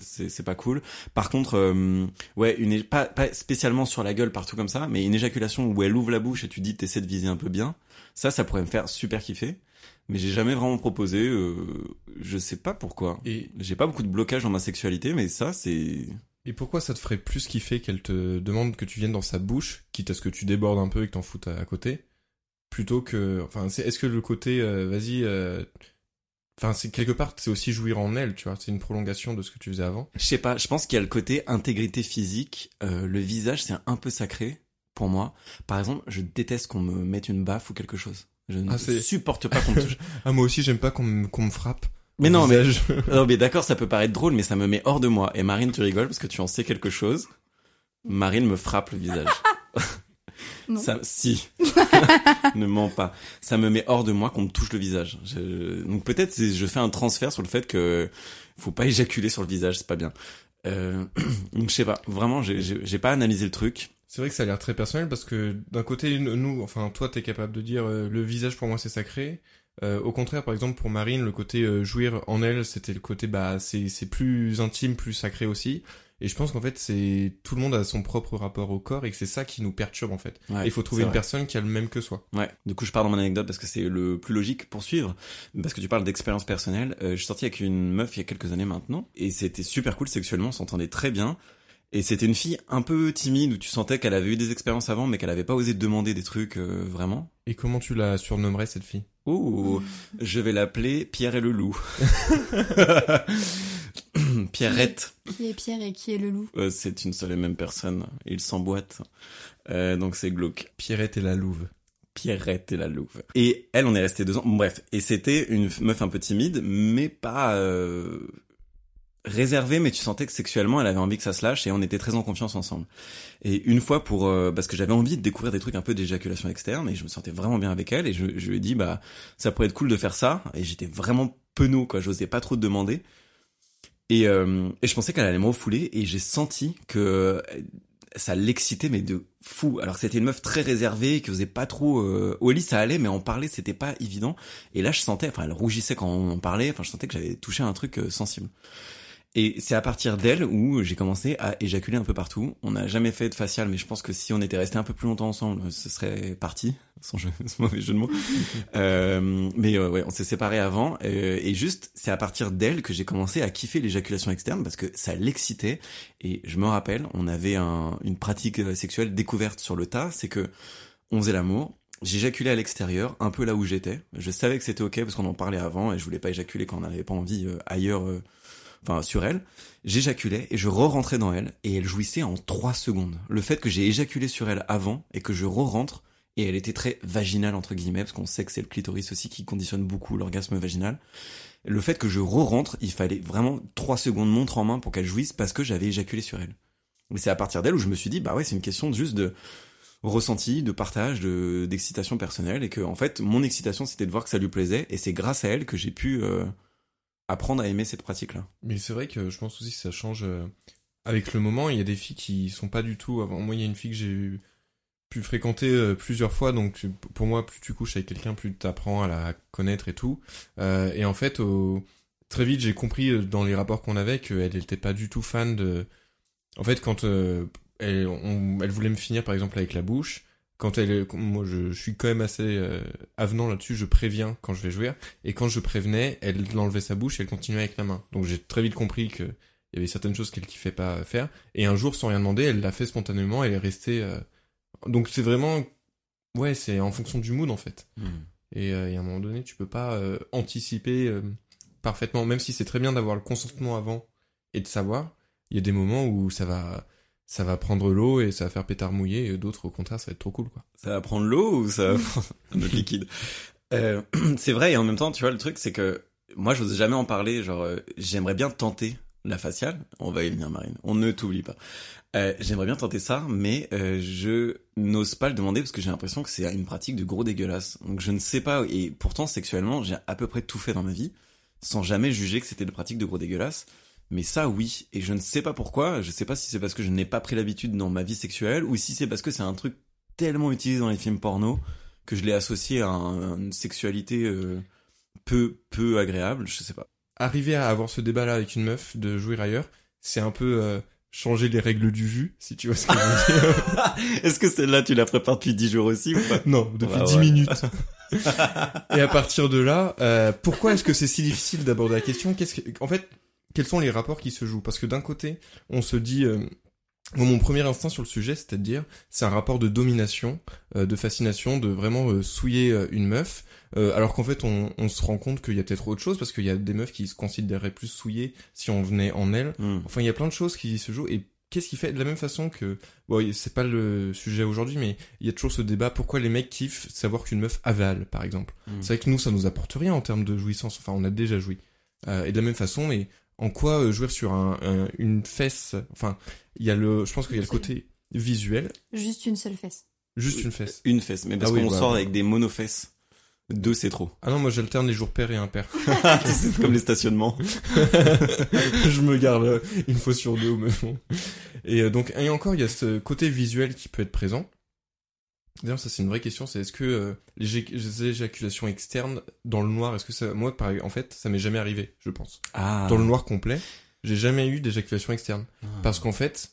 c'est c'est pas cool. Par contre, euh, ouais, une pas pas spécialement sur la gueule partout comme ça, mais une éjaculation où elle ouvre la bouche et tu dis t'essaies de viser un peu bien. Ça, ça pourrait me faire super kiffer. Mais j'ai jamais vraiment proposé. Euh, je sais pas pourquoi. Et, J'ai pas beaucoup de blocage dans ma sexualité, mais ça, c'est. et pourquoi ça te ferait plus kiffer qu'elle te demande que tu viennes dans sa bouche, quitte à ce que tu débordes un peu et que t'en foutes à, à côté, plutôt que, enfin, c'est, est-ce que le côté, euh, vas-y, euh, enfin, c'est quelque part, c'est aussi jouir en elle, tu vois, c'est une prolongation de ce que tu faisais avant. Je sais pas. Je pense qu'il y a le côté intégrité physique. Euh, le visage, c'est un peu sacré pour moi. Par exemple, je déteste qu'on me mette une baffe ou quelque chose. Je ne Ah, supporte pas qu'on me touche. Ah, moi aussi, j'aime pas qu'on me, qu'on me frappe. Mais non, mais visage. non, mais d'accord, ça peut paraître drôle, mais ça me met hors de moi. Et Marine, tu rigoles parce que tu en sais quelque chose. Marine me frappe le visage. Non. Ça, si. ne mens pas. Ça me met hors de moi qu'on me touche le visage. Je- donc peut-être je fais un transfert sur le fait que faut pas éjaculer sur le visage, c'est pas bien. Euh, donc je sais pas. Vraiment, j'ai pas analysé le truc. C'est vrai que ça a l'air très personnel parce que d'un côté, nous, enfin, toi, t'es capable de dire euh, le visage pour moi c'est sacré. Euh, au contraire, par exemple, pour Marine, le côté euh, jouir en elle, c'était le côté bah c'est c'est plus intime, plus sacré aussi. Et je pense qu'en fait, c'est tout le monde a son propre rapport au corps et que c'est ça qui nous perturbe en fait. Ouais, il faut trouver une vrai. personne qui a le même que soi. Ouais. Du coup, je pars dans mon anecdote parce que c'est le plus logique pour suivre. Parce que tu parles d'expérience personnelle. Euh, je suis sorti avec une meuf il y a quelques années maintenant. Et c'était super cool sexuellement, on s'entendait très bien. Et c'était une fille un peu timide où tu sentais qu'elle avait eu des expériences avant, mais qu'elle avait pas osé demander des trucs euh, vraiment. Et comment tu la surnommerais cette fille? Ouh, je vais l'appeler Pierre et le loup. Pierrette. Qui est Pierre et qui est le loup? Euh, c'est une seule et même personne. Ils s'emboîtent. Euh, donc c'est glauque. Pierrette et la louve. Pierrette et la louve. Et elle, on est resté deux ans. Bref. Et c'était une meuf un peu timide, mais pas euh, réservée, mais tu sentais que sexuellement, elle avait envie que ça se lâche et on était très en confiance ensemble. Et une fois pour, euh, parce que j'avais envie de découvrir des trucs un peu d'éjaculation externe et je me sentais vraiment bien avec elle et je, je lui ai dit, bah, ça pourrait être cool de faire ça. Et j'étais vraiment penaud, quoi. J'osais pas trop te demander. Et, euh, et je pensais qu'elle allait me refouler et j'ai senti que euh, ça l'excitait mais de fou. Alors c'était une meuf très réservée qui osait pas trop. Euh... Au lit ça allait mais en parler c'était pas évident. Et là je sentais, enfin elle rougissait quand on en parlait. Enfin je sentais que j'avais touché un truc euh, sensible. Et c'est à partir d'elle où j'ai commencé à éjaculer un peu partout. On n'a jamais fait de facial, mais je pense que si on était resté un peu plus longtemps ensemble, ce serait parti. Sans jeu, ce mauvais jeu de mots. Euh, mais euh, ouais, on s'est séparés avant. euh, et juste, c'est à partir d'elle que j'ai commencé à kiffer l'éjaculation externe parce que ça l'excitait. Et je me rappelle, on avait un- une pratique euh, sexuelle découverte sur le tas. C'est que on faisait l'amour. J'éjaculais à l'extérieur, un peu là où j'étais. Je savais que c'était ok parce qu'on en parlait avant et je voulais pas éjaculer quand on n'avait pas envie euh, ailleurs. euh, enfin sur elle, j'éjaculais et je re-rentrais dans elle et elle jouissait en trois secondes. Le fait que j'ai éjaculé sur elle avant et que je re-rentre et elle était très vaginale entre guillemets parce qu'on sait que c'est le clitoris aussi qui conditionne beaucoup l'orgasme vaginal. Le fait que je re-rentre, il fallait vraiment trois secondes montre en main pour qu'elle jouisse parce que j'avais éjaculé sur elle. Mais c'est à partir d'elle où je me suis dit bah ouais c'est une question juste de ressenti, de partage, de d'excitation personnelle et que en fait mon excitation c'était de voir que ça lui plaisait et c'est grâce à elle que j'ai pu euh, apprendre à aimer cette pratique là. Mais c'est vrai que je pense aussi que ça change euh, avec le moment. Il y a des filles qui sont pas du tout. Avant moi, il y a une fille que j'ai pu fréquenter euh, plusieurs fois. Donc pour moi, plus tu couches avec quelqu'un, plus tu apprends à la connaître et tout. Euh, et en fait, au- très vite, j'ai compris dans les rapports qu'on avait qu'elle n'était pas du tout fan de. En fait, quand elle voulait me finir, par exemple, avec la bouche. Quand elle, moi, je, je suis quand même assez euh, avenant là-dessus. Je préviens quand je vais jouer. Et quand je prévenais, elle enlevait sa bouche et elle continuait avec la main. Donc j'ai très vite compris que il y avait certaines choses qu'elle kiffait pas faire. Et un jour, sans rien demander, elle l'a fait spontanément. Elle est restée. euh, Donc c'est vraiment, ouais, c'est en fonction du mood en fait. Et, euh, et à un moment donné, tu peux pas anticiper parfaitement, même si c'est très bien d'avoir le consentement avant et de savoir. Il y a des moments où ça va, ça va prendre l'eau et ça va faire pétard mouillé. Et d'autres, au contraire, ça va être trop cool, quoi. Ça va prendre l'eau ou ça va prendre un autre liquide? Euh, C'est vrai et en même temps, tu vois, le truc c'est que moi, j'ose jamais en parler. Genre, euh, j'aimerais bien tenter la faciale, on va y venir Marine, on ne t'oublie pas. Euh, J'aimerais bien tenter ça, mais euh, je n'ose pas le demander parce que j'ai l'impression que c'est une pratique de gros dégueulasse. Donc je ne sais pas, et pourtant sexuellement, j'ai à peu près tout fait dans ma vie, sans jamais juger que c'était de pratique de gros dégueulasse. Mais ça, oui, et je ne sais pas pourquoi, je sais pas si c'est parce que je n'ai pas pris l'habitude dans ma vie sexuelle, ou si c'est parce que c'est un truc tellement utilisé dans les films porno, que je l'ai associé à, un- à une sexualité euh, peu, peu agréable, je sais pas. Arriver à avoir ce débat-là avec une meuf, de jouer ailleurs, c'est un peu euh, changer les règles du vu, si tu vois ce que je veux dire. Est-ce que celle-là, tu la prépares depuis 10 jours aussi ou pas? Non, depuis Bah 10 ouais. minutes. Et à partir de là, euh, pourquoi est-ce que c'est si difficile d'aborder la question? Qu'est-ce que, en fait, quels sont les rapports qui se jouent? Parce que d'un côté, on se dit, euh, mon premier instinct sur le sujet, c'est-à-dire, c'est un rapport de domination, euh, de fascination, de vraiment euh, souiller euh, une meuf. Euh, alors qu'en fait, on, on se rend compte qu'il y a peut-être autre chose, parce qu'il y a des meufs qui se considéreraient plus souillées si on venait en elles. Hmm. Enfin, il y a plein de choses qui se jouent. Et qu'est-ce qui fait de la même façon que, bon, c'est pas le sujet aujourd'hui, mais il y a toujours ce débat pourquoi les mecs kiffent savoir qu'une meuf avale, par exemple? Mm. C'est vrai que nous, ça nous apporte rien en termes de jouissance. Enfin, on a déjà joui. Euh, et de la même façon, mais en quoi euh, jouer sur un, un- une fesse Enfin, il y a le, je pense qu'il y a le côté visuel, Juste une seule fesse. juste une fesse. Une fesse, mais parce Ah oui, qu'on bah, sort bah. avec des monofesses. Deux, c'est trop. Ah non, moi j'alterne les jours pairs et impairs. c'est comme les stationnements. je me garde euh, une fois sur deux au même moment. Et euh, donc, et encore, il y a ce côté visuel qui peut être présent. D'ailleurs, ça c'est une vraie question, c'est est-ce que euh, les, éjac- les éjaculations externes dans le noir, est-ce que ça, moi, par, en fait, ça m'est jamais arrivé, je pense. Ah. Dans le noir complet, j'ai jamais eu d'éjaculation externe. Parce qu'en fait,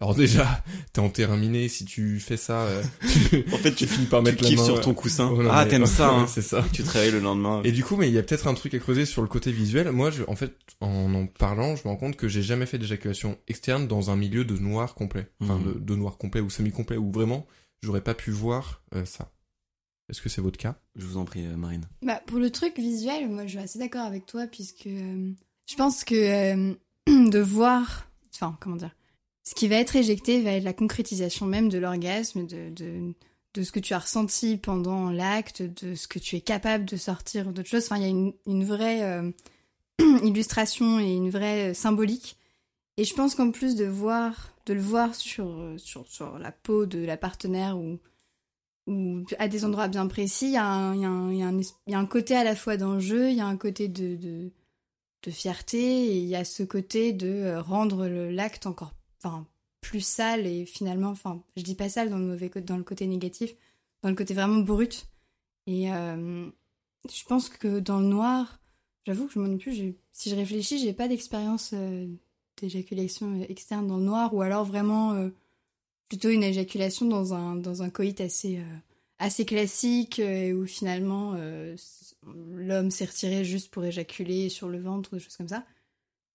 alors déjà, t'es en terrain miné, si tu fais ça, euh, tu, En fait, tu tu, finis par tu mettre la kiffes main, sur euh, ton coussin. Oh, non, ah, t'aimes ça, hein. C'est ça. Tu te réveilles le lendemain. Et du coup, mais il y a peut-être un truc à creuser sur le côté visuel. Moi, je, en fait, en en parlant, je me rends compte que j'ai jamais fait d'éjaculation externe dans un milieu de noir complet. Enfin, Mhm. de, de noir complet ou semi-complet, où vraiment, j'aurais pas pu voir euh, ça. Est-ce que c'est votre cas? Je vous en prie, euh, Marine. Bah, pour le truc visuel, moi je suis assez d'accord avec toi puisque euh, je pense que euh, de voir, enfin comment dire, ce qui va être éjecté va être la concrétisation même de l'orgasme, de, de, de ce que tu as ressenti pendant l'acte, de ce que tu es capable de sortir d'autres choses. Enfin, il y a une, une vraie euh, illustration et une vraie symbolique. Et je pense qu'en plus de voir, de le voir sur, euh, sur, sur la peau de la partenaire ou ou à des endroits bien précis, il y, y y y a un côté à la fois d'enjeu, il y a un côté de, de, fierté, et il y a ce côté de euh, rendre l'acte encore enfin, plus sale, et finalement, enfin, je dis pas sale dans le, mauvais, dans le côté négatif, dans le côté vraiment brut. Et euh, je pense que dans le noir, j'avoue que je m'en ai plus, si je réfléchis, j'ai pas d'expérience d'éjaculation externe dans le noir, ou alors vraiment... euh, plutôt une éjaculation dans un, dans un coït assez, euh, assez classique euh, où finalement euh, l'homme s'est retiré juste pour éjaculer sur le ventre ou des choses comme ça.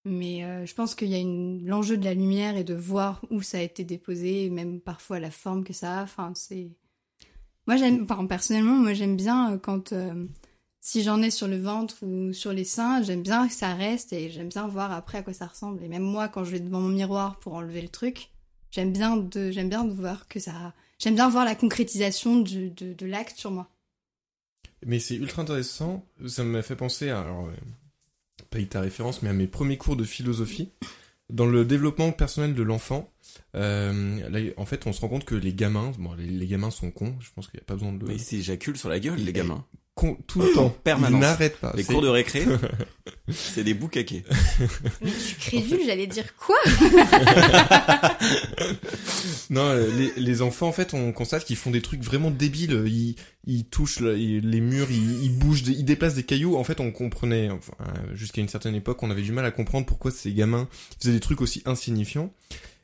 Mais euh, je pense qu'il y a l'enjeu de la lumière et de voir où ça a été déposé, et même parfois la forme que ça a. Enfin, c'est. Moi, j'aime, personnellement, moi, j'aime bien euh, quand. Si j'en ai sur le ventre ou sur les seins, j'aime bien que ça reste et j'aime bien voir après à quoi ça ressemble. Et même moi, quand je vais devant mon miroir pour enlever le truc, j'aime bien de, j'aime bien de voir que ça, j'aime bien voir la concrétisation du, de, de l'acte sur moi. Mais c'est ultra intéressant. Ça m'a fait penser à, alors, euh, pas ta référence, mais à mes premiers cours de philosophie. Dans le développement personnel de l'enfant, euh, là, en fait, on se rend compte que les gamins, bon, les, les gamins sont cons. Je pense qu'il n'y a pas besoin de Mais ils s'éjaculent sur la gueule, les gamins. Con tout le temps. Permanence. Ils n'arrêtent pas. Les cours de récré, c'est des boucaquets. Mais je suis crédule, j'allais dire quoi? Non, euh, les, les enfants, en fait, on constate qu'ils font des trucs vraiment débiles. Ils, ils touchent là, ils- les murs, ils, ils bougent, ils déplacent des cailloux. En fait, on comprenait, enfin, euh, jusqu'à une certaine époque, on avait du mal à comprendre pourquoi ces gamins faisaient des trucs aussi insignifiants.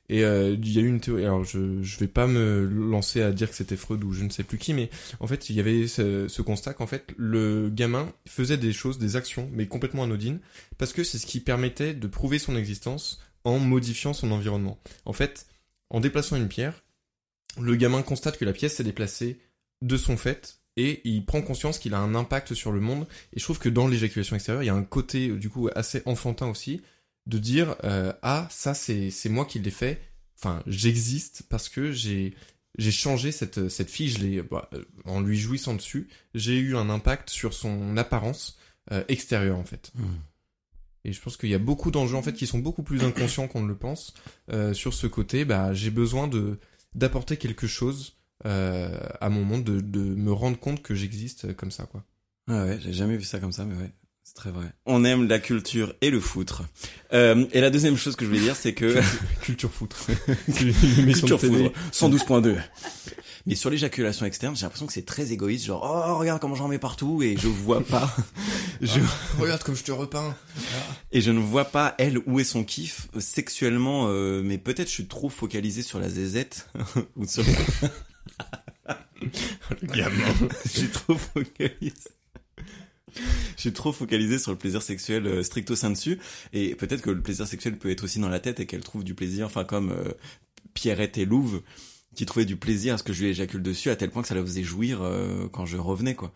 Et euh, il y a eu une théorie. Alors, je je vais pas me lancer à dire que c'était Freud ou je ne sais plus qui, mais en fait, il y avait ce, ce constat qu'en fait, le gamin faisait des choses, des actions, mais complètement anodines, parce que c'est ce qui permettait de prouver son existence en modifiant son environnement. En fait, en déplaçant une pierre, le gamin constate que la pièce s'est déplacée de son fait et il prend conscience qu'il a un impact sur le monde. Et je trouve que dans l'éjaculation extérieure, il y a un côté du coup assez enfantin aussi de dire euh, ah ça c'est c'est moi qui l'ai fait. Enfin j'existe parce que j'ai j'ai changé cette cette fille. Je l'ai bah, euh, en lui jouissant dessus, j'ai eu un impact sur son apparence euh, extérieure en fait. Et je pense qu'il y a beaucoup d'enjeux en fait qui sont beaucoup plus inconscients qu'on ne le pense euh, sur ce côté. Bah, j'ai besoin de d'apporter quelque chose euh, à mon monde, de, de me rendre compte que j'existe comme ça, quoi. Ouais, ouais, j'ai jamais vu ça comme ça, mais ouais. C'est très vrai. On aime la culture et le foutre. Euh, et la deuxième chose que je voulais dire, c'est que... Culture foutre. Culture foudre, 112.2. Mais sur l'éjaculation externe, j'ai l'impression que c'est très égoïste, genre oh regarde comment j'en mets partout et je vois pas, je Regarde comme je te repeins. et je ne vois pas elle où est son kiff sexuellement, euh, mais peut-être je suis trop focalisé sur la zézette ou sur Gamin. je suis trop focalisé. Je suis trop focalisé sur le plaisir sexuel euh, stricto sensu et peut-être que le plaisir sexuel peut être aussi dans la tête et qu'elle trouve du plaisir, enfin comme euh, Pierrette et Louve qui trouvaient du plaisir à ce que je lui éjacule dessus à tel point que ça la faisait jouir euh, quand je revenais quoi.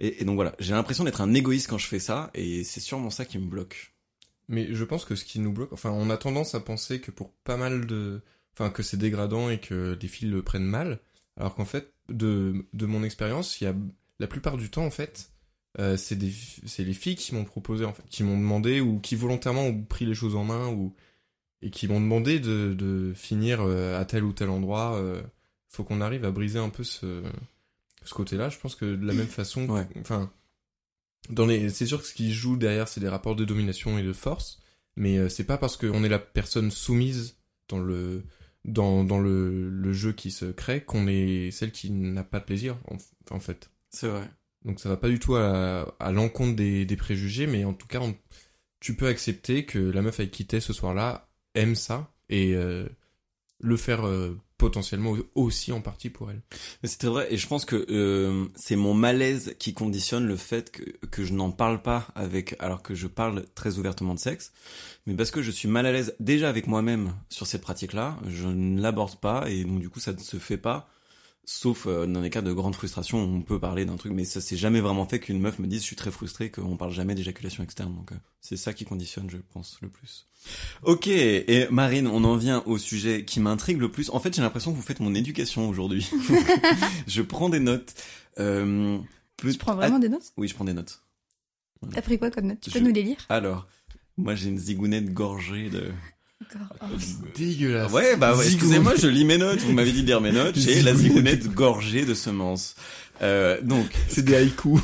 Et, donc voilà, j'ai l'impression d'être un égoïste quand je fais ça et c'est sûrement ça qui me bloque. Mais je pense que ce qui nous bloque, enfin, on a tendance à penser que pour pas mal de, enfin, que c'est dégradant et que les filles le prennent mal, alors qu'en fait, de, de mon expérience, il y a, la plupart du temps, en fait, euh, c'est des, c'est les filles qui m'ont proposé, en fait, qui m'ont demandé ou qui volontairement ont pris les choses en main ou, et qui m'ont demandé de, de finir euh, à tel ou tel endroit. euh, faut qu'on arrive à briser un peu ce, ce côté-là. Je pense que de la même façon, Ouais. enfin, dans les, c'est sûr que ce qui joue derrière, c'est les rapports de domination et de force, mais euh, c'est pas parce qu'on est la personne soumise dans le, dans, dans le, le jeu qui se crée qu'on est celle qui n'a pas de plaisir, en, en fait. C'est vrai. Donc ça va pas du tout à, l'encontre des, préjugés, mais en tout cas, tu peux accepter que la meuf avec qui t'es ce soir-là aime ça et euh, le faire euh, potentiellement aussi en partie pour elle. C'était vrai, et je pense que euh, c'est mon malaise qui conditionne le fait que, que je n'en parle pas avec, alors que je parle très ouvertement de sexe, mais parce que je suis mal à l'aise déjà avec moi-même sur cette pratique-là, je ne l'aborde pas, et donc du coup ça ne se fait pas, sauf euh, dans les cas de grande frustration on peut parler d'un truc, mais ça s'est jamais vraiment fait qu'une meuf me dise je suis très frustré, qu'on parle jamais d'éjaculation externe, donc euh, c'est ça qui conditionne, je pense, le plus. Ok, et Marine, on en vient au sujet qui m'intrigue le plus. En fait, j'ai l'impression que vous faites mon éducation aujourd'hui. je prends des notes. Euh, plus... Tu prends vraiment des notes? Oui, je prends des notes. T'as pris quoi comme notes? Tu peux Je- nous les lire? Alors, moi j'ai une zigounette gorgée de... Oh. Dégueulasse. Ouais, bah ouais, excusez-moi, je lis mes notes. Vous m'avez dit de lire mes notes. J'ai la zigounette gorgée de semences. Euh, donc, C'est des haïkus.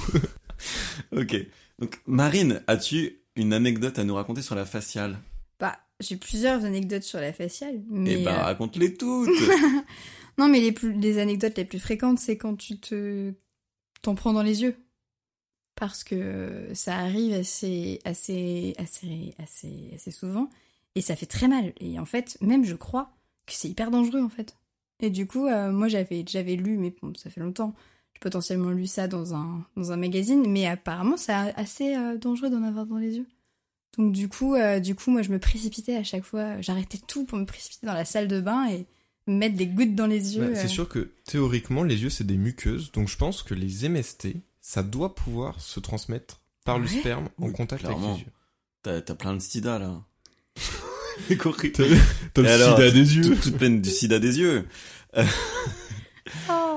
ok. Donc, Marine, as-tu une anecdote à nous raconter sur la faciale? Bah, j'ai plusieurs anecdotes sur la faciale, mais Eh bah, euh, raconte-les toutes. non, mais les plus, les anecdotes les plus fréquentes, c'est quand tu te t'en prends dans les yeux, parce que ça arrive assez, assez, assez, assez, assez souvent, et ça fait très mal. Et en fait, même je crois que c'est hyper dangereux en fait. Et du coup, euh, moi j'avais, j'avais lu, mais bon, ça fait longtemps. J'ai potentiellement lu ça dans un, dans un magazine, mais apparemment c'est assez euh, dangereux d'en avoir dans les yeux. Donc du coup, euh, du coup, moi je me précipitais à chaque fois. J'arrêtais tout pour me précipiter dans la salle de bain et me mettre des gouttes dans les yeux. Bah, c'est euh. sûr que théoriquement, les yeux, c'est des muqueuses. Donc je pense que les MST, ça doit pouvoir se transmettre par le sperme en Oui, contact clairement. avec les yeux. T'as t'as plein de sida, là. T'as Et alors, des Toute, toute pleine du sida des yeux.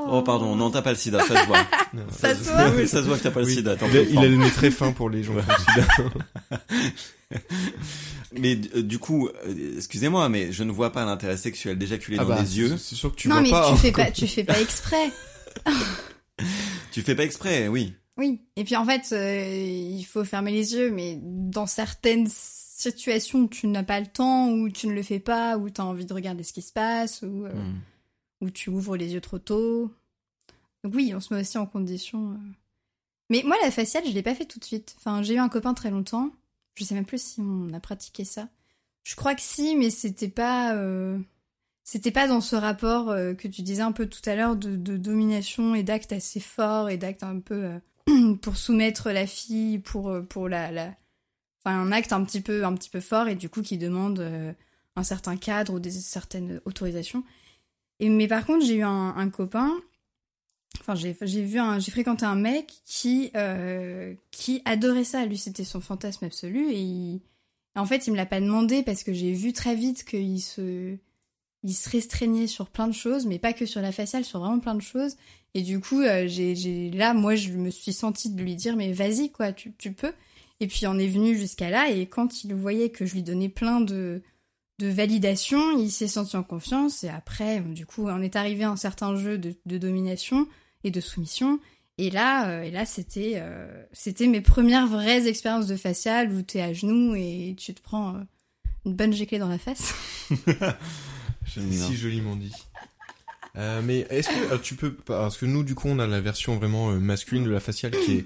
Oh, pardon, non, t'as pas le sida, ça se voit. Ça se voit. Oui, ça se voit que t'as pas le sida. Il a, il a le nez très fin pour les gens qui ont le sida. Mais euh, du coup, euh, excusez-moi, mais je ne vois pas l'intérêt sexuel d'éjaculer Ah dans bah, les yeux. C'est sûr que tu non vois mais pas. tu hein, fais quoi. pas, tu fais pas exprès. Tu fais pas exprès, oui. Oui. Et puis en fait, euh, il faut fermer les yeux, mais dans certaines situations où tu n'as pas le temps, ou tu ne le fais pas, ou tu as envie de regarder ce qui se passe, ou, euh, Hmm. ou tu ouvres les yeux trop tôt. Donc oui, on se met aussi en condition. euh. Mais moi, la faciale, je l'ai pas fait tout de suite. Enfin, j'ai eu un copain très longtemps. Je sais même plus si on a pratiqué ça. Je crois que si, mais c'était pas. euh, C'était pas dans ce rapport euh, que tu disais un peu tout à l'heure de, de domination et d'actes assez forts et d'actes un peu pour soumettre la fille, pour pour la, la... un acte un petit peu un petit peu fort et du coup qui demande euh, un certain cadre ou des certaines autorisations. Et mais par contre j'ai eu un, copain, enfin j'ai vu j'ai fréquenté un mec qui euh, qui adorait ça. Lui c'était son fantasme absolu et en fait il me l'a pas demandé parce que j'ai vu très vite qu'il se il se restreignait sur plein de choses, mais pas que sur la faciale, sur vraiment plein de choses. Et du coup, euh, j'ai, là, moi, je me suis sentie de lui dire, mais vas-y, quoi, tu, tu peux. Et puis on est venu jusqu'à là, et quand il voyait que je lui donnais plein de, de validation, il s'est senti en confiance, et après, du coup, on est arrivé à un certain jeu de, de domination et de soumission, et là, euh, et là c'était euh, c'était mes premières vraies expériences de facial où t'es à genoux et tu te prends euh, une bonne giclée dans la face. Si joliment dit. Euh, mais est-ce que euh, tu peux parce que nous du coup on a la version vraiment euh, masculine de la faciale qui est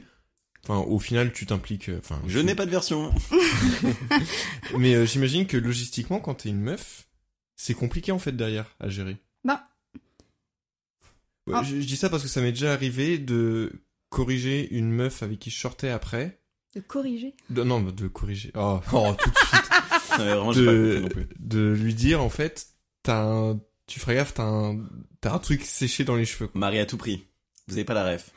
enfin au final tu t'impliques euh, enfin Je n'ai pas de version. mais euh, j'imagine que logistiquement quand t'es une meuf c'est compliqué en fait derrière à gérer. Bah, Ouais, Ah. je, je dis ça parce que ça m'est déjà arrivé de corriger une meuf avec qui je sortais après. de corriger? De- non, de corriger. Oh, oh, tout de suite. Ouais, de, de lui dire en fait, t'as un, tu ferais gaffe, t'as un, t'as un truc séché dans les cheveux. quoi. Marie à tout prix. Vous avez pas la ref.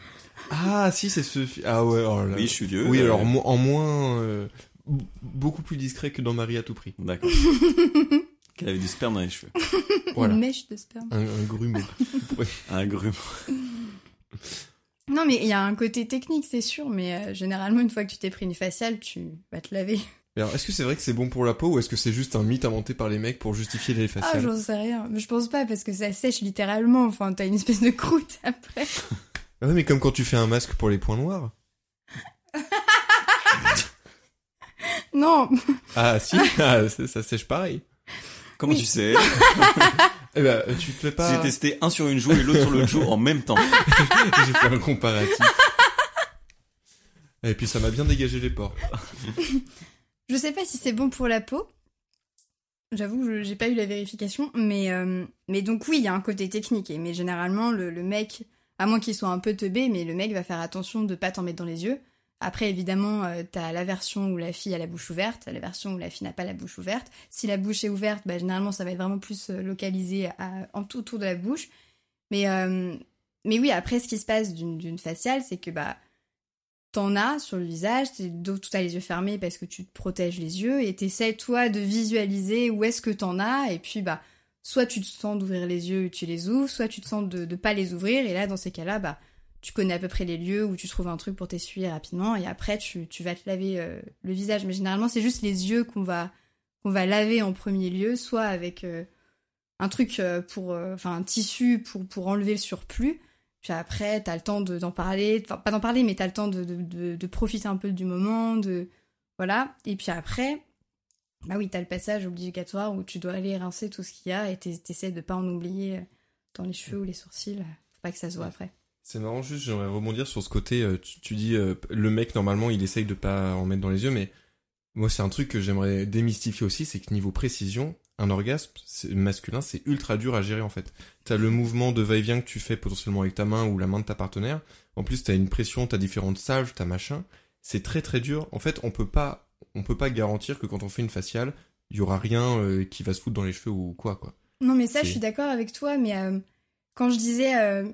Ah si, c'est ce. Ah ouais. Oh là. Oui, je suis vieux. Oui, euh, alors mo- en moins, euh, beaucoup plus discret que dans Marie à tout prix. D'accord. Qu'elle avait du sperme dans les cheveux. Voilà. Une mèche de sperme. Un, un grumeau. Un grume. Non, mais il y a un côté technique, c'est sûr, mais euh, généralement, une fois que tu t'es pris une faciale, tu vas te laver. Alors, est-ce que c'est vrai que c'est bon pour la peau ou est-ce que c'est juste un mythe inventé par les mecs pour justifier les Ah, faciales? j'en sais rien. Mais je pense pas, parce que ça sèche littéralement. Enfin, t'as une espèce de croûte après. Ah ouais, mais comme quand tu fais un masque pour les points noirs. Non, Ah si, ah, ça, ça sèche pareil. Comment Oui. tu sais? Eh ben, tu te fais pas. J'ai testé un sur une joue et l'autre sur l'autre joue en même temps. J'ai fait un comparatif. Et puis ça m'a bien dégagé les pores. je sais pas si c'est bon pour la peau. J'avoue que je- j'ai pas eu la vérification, mais, euh, mais donc oui, il y a un côté technique. et- Mais généralement, le, le mec, à moins qu'il soit un peu teubé, mais le mec va faire attention de pas t'en mettre dans les yeux. Après, évidemment, euh, t'as la version où la fille a la bouche ouverte, la version où la fille n'a pas la bouche ouverte. Si la bouche est ouverte, bah, généralement, ça va être vraiment plus euh, localisé à- en tout autour de la bouche. Mais, euh, oui, après, ce qui se passe d'une faciale, c'est que bah, t'en as sur le visage, t'as les yeux fermés parce que tu te protèges les yeux et t'essaies toi de visualiser où est-ce que t'en as et puis bah soit tu te sens d'ouvrir les yeux et tu les ouvres, soit tu te sens de, de pas les ouvrir. Et là dans ces cas-là bah tu connais à peu près les lieux où tu trouves un truc pour t'essuyer rapidement. Et après tu, vas te laver euh, le visage. Mais généralement c'est juste les yeux qu'on va va laver en premier lieu soit avec euh, un truc euh, pour enfin un tissu pour enlever le surplus. Puis après, t'as le temps de- d'en parler, enfin pas d'en parler, mais t'as le temps de- de profiter un peu du moment, de voilà. Et puis après, bah oui, t'as le passage obligatoire où tu dois aller rincer tout ce qu'il y a et t'es- t'essaies de pas en oublier dans les cheveux ou les sourcils. Faut pas que ça se voit après. C'est marrant, juste j'aimerais rebondir sur ce côté. euh, tu, tu dis euh, le mec normalement il essaye de pas en mettre dans les yeux, mais moi c'est un truc que j'aimerais démystifier aussi, c'est que niveau précision, un orgasme masculin c'est ultra dur à gérer en fait. T'as le mouvement de va-et-vient que tu fais potentiellement avec ta main ou la main de ta partenaire. En plus t'as une pression, t'as différentes salves, t'as machin. C'est très très dur. En fait on peut pas on peut pas garantir que quand on fait une faciale il y aura rien euh, qui va se foutre dans les cheveux ou quoi quoi. Non, mais ça, je suis d'accord avec toi, mais euh, quand je disais euh,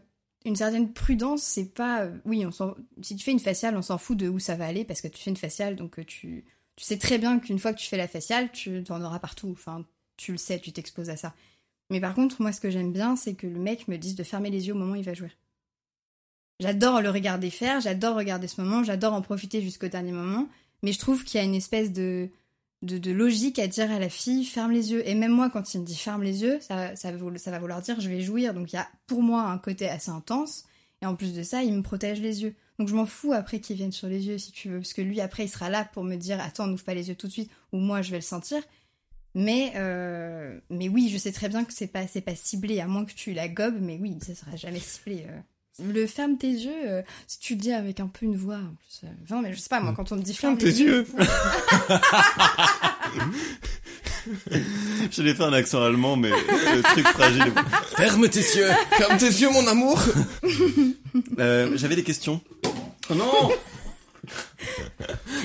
une certaine prudence, c'est pas. oui, on s'en- si tu fais une faciale, on s'en fout de où ça va aller parce que tu fais une faciale, donc tu, tu sais très bien qu'une fois que tu fais la faciale, tu en auras partout. Enfin, tu le sais, tu t'exposes à ça. Mais par contre, moi, ce que j'aime bien, c'est que le mec me dise de fermer les yeux au moment où il va jouer. J'adore le regarder faire, j'adore regarder ce moment, j'adore en profiter jusqu'au dernier moment, mais je trouve qu'il y a une espèce de, de, logique à dire à la fille ferme les yeux. Et même moi, quand il me dit ferme les yeux, ça, va vouloir dire je vais jouir. Donc il y a pour moi un côté assez intense. Et en plus de ça, il me protège les yeux. Donc je m'en fous après qu'il vienne sur les yeux si tu veux. Parce que lui, après, il sera là pour me dire attends, n'ouvre pas les yeux tout de suite. Ou moi, je vais le sentir. Mais, euh, mais oui, je sais très bien que c'est pas, pas ciblé, à moins que tu la gobes. Mais oui, ça sera jamais ciblé. euh. Le ferme tes yeux, euh, si tu le dis avec un peu une voix. En plus, euh, non, mais je sais pas, moi, quand on me dit ferme, Ferme tes yeux. J'allais faire un accent allemand, mais le truc fragile. Ferme tes yeux. Ferme tes yeux mon amour. Euh, J'avais des questions. Oh non la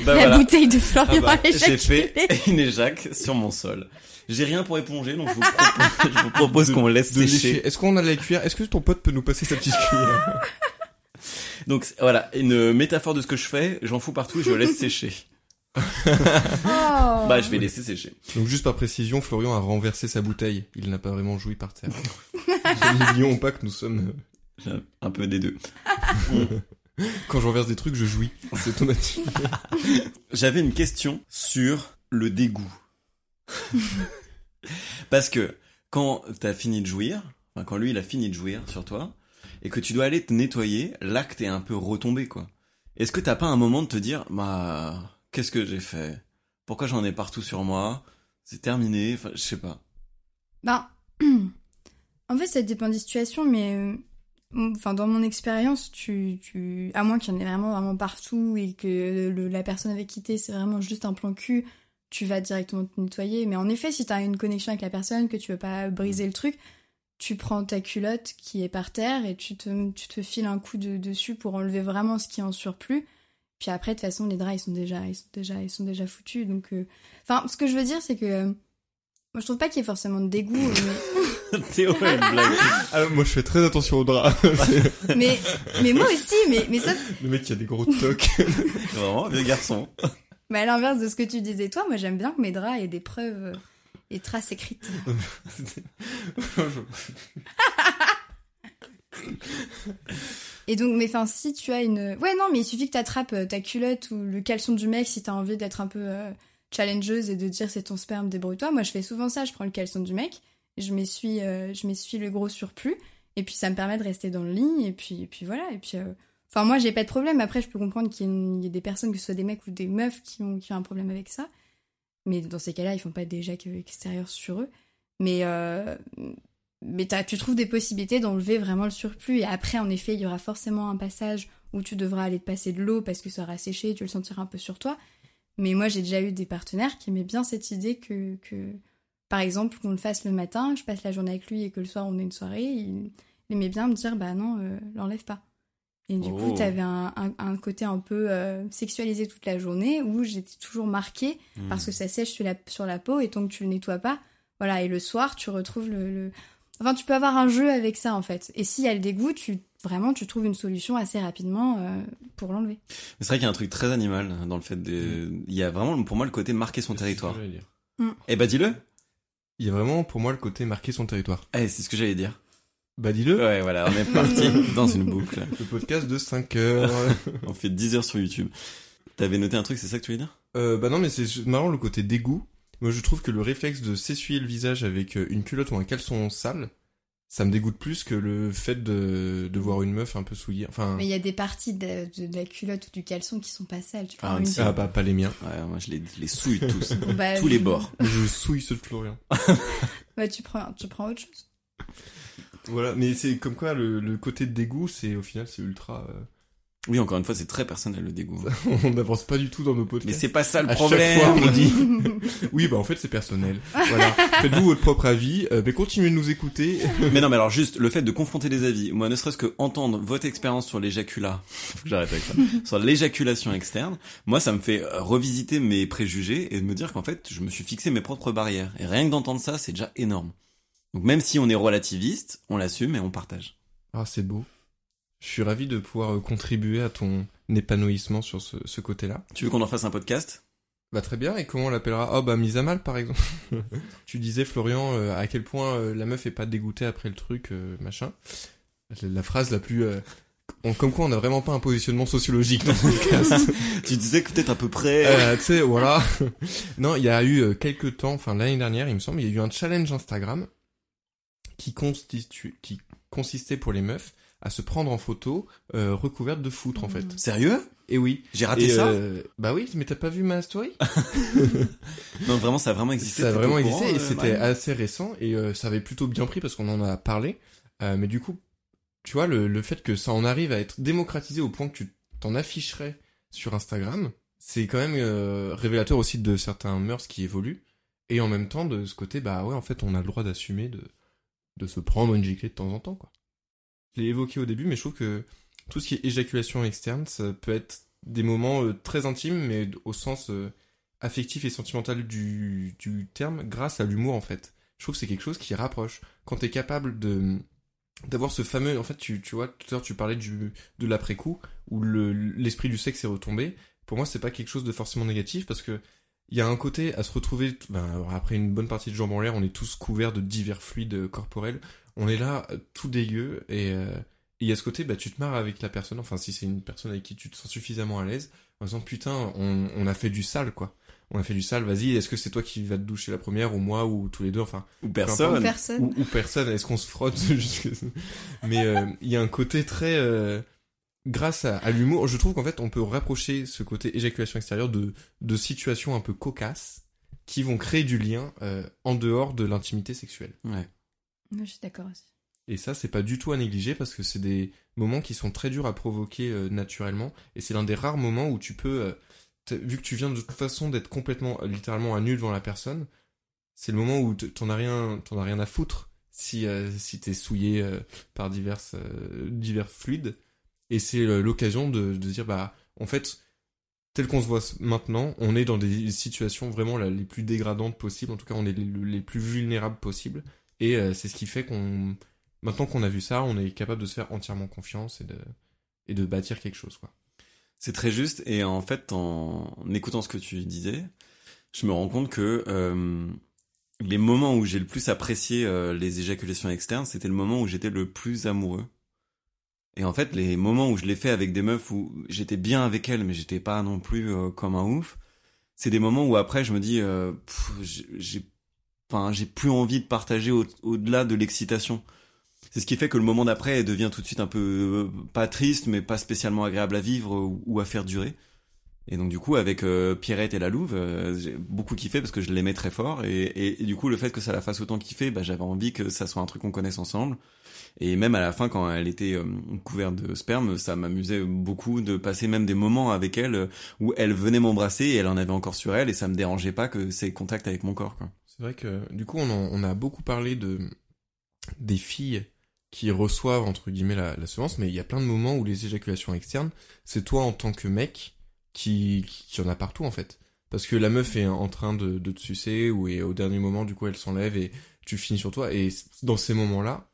Bah voilà. bouteille de Florian Ah bah, j'ai fait une éjac sur mon sol. J'ai rien pour éponger, donc je vous propose, je vous propose qu'on laisse De sécher. Est-ce qu'on a la cuillère? Est-ce que ton pote peut nous passer sa petite cuillère? Donc voilà, une métaphore de ce que je fais, j'en fous partout et je laisse sécher. Oh. Bah je vais laisser sécher. Donc juste par précision, Florian a renversé sa bouteille. Il n'a pas vraiment joui par terre. N'oublions pas que nous sommes... euh, un peu des deux. Quand je renverse des trucs, je jouis. C'est automatique. J'avais une question sur le dégoût. Parce que quand t'as fini de jouir, quand lui il a fini de jouir sur toi, et que tu dois aller te nettoyer, l'acte est un peu retombé quoi. Est-ce que t'as pas un moment de te dire, bah, qu'est-ce que j'ai fait? Pourquoi j'en ai partout sur moi? C'est terminé, enfin, je sais pas. Ben, en fait, ça dépend des situations, mais euh, enfin, dans mon expérience, tu, tu, à moins qu'il y en ait vraiment, vraiment partout et que la personne avec qui t'es, c'est vraiment juste un plan cul, tu vas directement te nettoyer. Mais en effet, si t'as une connexion avec la personne, que tu veux pas briser le truc, tu prends ta culotte qui est par terre et tu te, tu te files un coup de, dessus pour enlever vraiment ce qui est en surplus. Puis après, de toute façon, les draps, ils sont déjà, ils sont déjà, ils sont déjà foutus. Donc, euh, enfin, ce que je veux dire, c'est que euh, moi, je trouve pas qu'il y ait forcément de dégoût, mais Théo blague. Alors, moi, je fais très attention aux draps. mais, mais moi aussi, mais, mais ça, le mec qui a des gros tocs. Vraiment, vieux garçon. Mais à l'inverse de ce que tu disais toi, moi j'aime bien que mes draps aient des preuves et traces écrites. Et donc, mais enfin, si tu as une. Ouais, non, mais il suffit que t'attrapes euh, ta culotte ou le caleçon du mec si t'as envie d'être un peu euh, challengeuse et de dire c'est ton sperme, débrouille-toi. Moi, je fais souvent ça, je prends le caleçon du mec, je m'essuie, euh, je m'essuie le gros surplus, et puis ça me permet de rester dans le lit, et puis, et puis voilà, et puis. euh, Enfin, moi, j'ai pas de problème. Après, je peux comprendre qu'il y, une- ait des personnes, que ce soit des mecs ou des meufs, qui ont, qui ont un problème avec ça. Mais dans ces cas-là, ils font pas déjà que extérieur sur eux. Mais, euh, mais tu trouves des possibilités d'enlever vraiment le surplus. Et après, en effet, il y aura forcément un passage où tu devras aller te passer de l'eau parce que ça aura séché, tu le sentiras un peu sur toi. Mais moi, j'ai déjà eu des partenaires qui aimaient bien cette idée que, que par exemple, qu'on le fasse le matin, je passe la journée avec lui et que le soir, on ait une soirée. Il, il aimait bien me dire, bah non, euh, l'enlève pas. Et du Oh. coup, t'avais un, un, un côté un peu euh, sexualisé toute la journée où j'étais toujours marquée Hmm. parce que ça sèche sur la, sur la peau et tant que tu le nettoies pas, voilà. Et le soir, tu retrouves le, le- Enfin, tu peux avoir un jeu avec ça en fait. Et s'il y a le dégoût, tu vraiment tu trouves une solution assez rapidement euh, pour l'enlever. C'est vrai qu'il y a un truc très animal dans le fait de. Il y a vraiment pour moi le côté marquer son territoire. C'est ce que j'allais dire. Eh bah dis-le. Il y a vraiment pour moi le côté marquer son territoire. Eh, c'est ce que j'allais dire. Bah dis-le. Ouais, voilà, on est parti dans une boucle. Le podcast de 5 heures. On fait 10 heures sur YouTube. T'avais noté un truc, c'est ça que tu voulais dire? Euh, bah non, mais c'est marrant le côté dégoût. Moi, je trouve que le réflexe de s'essuyer le visage avec euh, une culotte ou un caleçon sale, ça me dégoûte plus que le fait de, de voir une meuf un peu souillée. Enfin, Mais il y a des parties de, de- de la culotte ou du caleçon qui sont pas sales. Tu Ah, ah bah pas les miens. Ouais, moi je les, les souille tous. bah, tous les bords. Je souille ceux de Florian. Bah tu prends, tu prends autre chose. Voilà, mais c'est comme quoi le, le côté de dégoût, c'est au final c'est ultra. euh, Oui, encore une fois, c'est très personnel le dégoût. on n'avance pas du tout dans nos podcasts. Mais c'est pas ça le À chaque problème. fois, on dit. oui, bah en fait c'est personnel. Voilà. Faites-vous votre propre avis, euh, mais continuez de nous écouter. Mais non, mais alors juste le fait de confronter des avis, moi ne serait-ce que entendre votre expérience sur l'éjaculat, faut que j'arrête avec ça, sur l'éjaculation externe, moi ça me fait euh, revisiter mes préjugés et de me dire qu'en fait je me suis fixé mes propres barrières. Et rien que d'entendre ça, c'est déjà énorme. Donc même si on est relativiste, on l'assume et on partage. Ah, c'est beau. Je suis ravi de pouvoir euh, contribuer à ton épanouissement sur ce, ce côté-là. Tu veux qu'on en fasse un podcast? Bah très bien, et comment on l'appellera? Oh bah mise à mal par exemple. tu disais Florian euh, à quel point euh, la meuf est pas dégoûtée après le truc, euh, machin. La, la phrase la plus... euh, on- comme quoi on n'a vraiment pas un positionnement sociologique dans ce podcast. Tu disais que peut-être à peu près... Euh, tu sais, voilà. non, il y a eu quelques temps, enfin l'année dernière, il me semble, il y a eu un challenge Instagram qui constitue, qui consistait pour les meufs à se prendre en photo euh, recouverte de foutre en fait. Sérieux? Et oui. J'ai raté Et, ça? euh, Bah oui, mais t'as pas vu ma story? Non, vraiment, ça a vraiment existé. Ça a vraiment existé courant, et euh, c'était assez récent et euh, ça avait plutôt bien pris parce qu'on en a parlé. Euh, mais du coup, tu vois, le, le fait que ça en arrive à être démocratisé au point que tu t'en afficherais sur Instagram, c'est quand même euh, révélateur aussi de certains mœurs qui évoluent. Et en même temps, de ce côté, bah ouais, en fait, on a le droit d'assumer de, de se prendre une giclée de temps en temps, quoi. Je l'ai évoqué au début, mais je trouve que tout ce qui est éjaculation externe, ça peut être des moments euh, très intimes, mais au sens euh, affectif et sentimental du, terme, grâce à l'humour, en fait. Je trouve que c'est quelque chose qui rapproche. Quand t'es capable de d'avoir ce fameux en fait tu, tu vois tout à l'heure tu parlais de l'après coup où le l'esprit du sexe est retombé pour moi c'est pas quelque chose de forcément négatif parce que il y a un côté à se retrouver ben, après une bonne partie de jambes en l'air on est tous couverts de divers fluides corporels on est là euh, tout dégueu et euh, il y a ce côté, bah, tu te marres avec la personne, enfin, si c'est une personne avec qui tu te sens suffisamment à l'aise, en disant, putain, on, on a fait du sale, quoi. On a fait du sale, vas-y, est-ce que c'est toi qui vas te doucher la première, ou moi, ou tous les deux, enfin, Ou Ou personne. personne. ou, ou personne, est-ce qu'on se frotte jusque... Mais euh, il y a un côté très... euh, grâce à, à l'humour, je trouve qu'en fait, on peut rapprocher ce côté éjaculation extérieure de, de situations un peu cocasses qui vont créer du lien euh, en dehors de l'intimité sexuelle. Ouais. Moi, je suis d'accord aussi. Et ça, c'est pas du tout à négliger parce que c'est des moments qui sont très durs à provoquer euh, naturellement. Et c'est l'un des rares moments où tu peux, euh, vu que tu viens de toute façon d'être complètement, littéralement à nu devant la personne, c'est le moment où t'en as rien, t'en as rien à foutre si euh, si t'es souillé euh, par diverses euh, divers fluides. Et c'est euh, l'occasion de, de dire bah en fait tel qu'on se voit maintenant, on est dans des situations vraiment les plus dégradantes possibles. En tout cas, on est les, plus vulnérables possibles. Et euh, c'est ce qui fait qu'on Maintenant qu'on a vu ça, on est capable de se faire entièrement confiance et de, et de bâtir quelque chose, quoi. C'est très juste. Et en fait, en écoutant ce que tu disais, je me rends compte que euh, les moments où j'ai le plus apprécié les éjaculations externes, c'était le moment où j'étais le plus amoureux. Et en fait, les moments où je l'ai fait avec des meufs où j'étais bien avec elles, mais j'étais pas non plus euh, comme un ouf, c'est des moments où après je me dis, euh, j'ai- enfin, j'ai plus envie de partager au- au-delà de l'excitation. C'est ce qui fait que le moment d'après devient tout de suite un peu euh, pas triste, mais pas spécialement agréable à vivre ou à faire durer. Et donc du coup, avec euh, Pierrette et la Louve, euh, j'ai beaucoup kiffé parce que je l'aimais très fort. Et, et, du coup, le fait que ça la fasse autant kiffer, bah, j'avais envie que ça soit un truc qu'on connaisse ensemble. Et même à la fin, quand elle était euh, couverte de sperme, ça m'amusait beaucoup de passer même des moments avec elle euh, où elle venait m'embrasser et elle en avait encore sur elle et ça me dérangeait pas que c'est contact avec mon corps. Quoi. C'est vrai que, du coup, on, en- on a beaucoup parlé de, des filles qui reçoivent, entre guillemets, la, la mais il y a plein de moments où les éjaculations externes, c'est toi en tant que mec qui, qui en a partout, en fait. Parce que la meuf est en train de, de te sucer, ou et au dernier moment, du coup, elle s'enlève et tu finis sur toi. Et dans ces moments-là,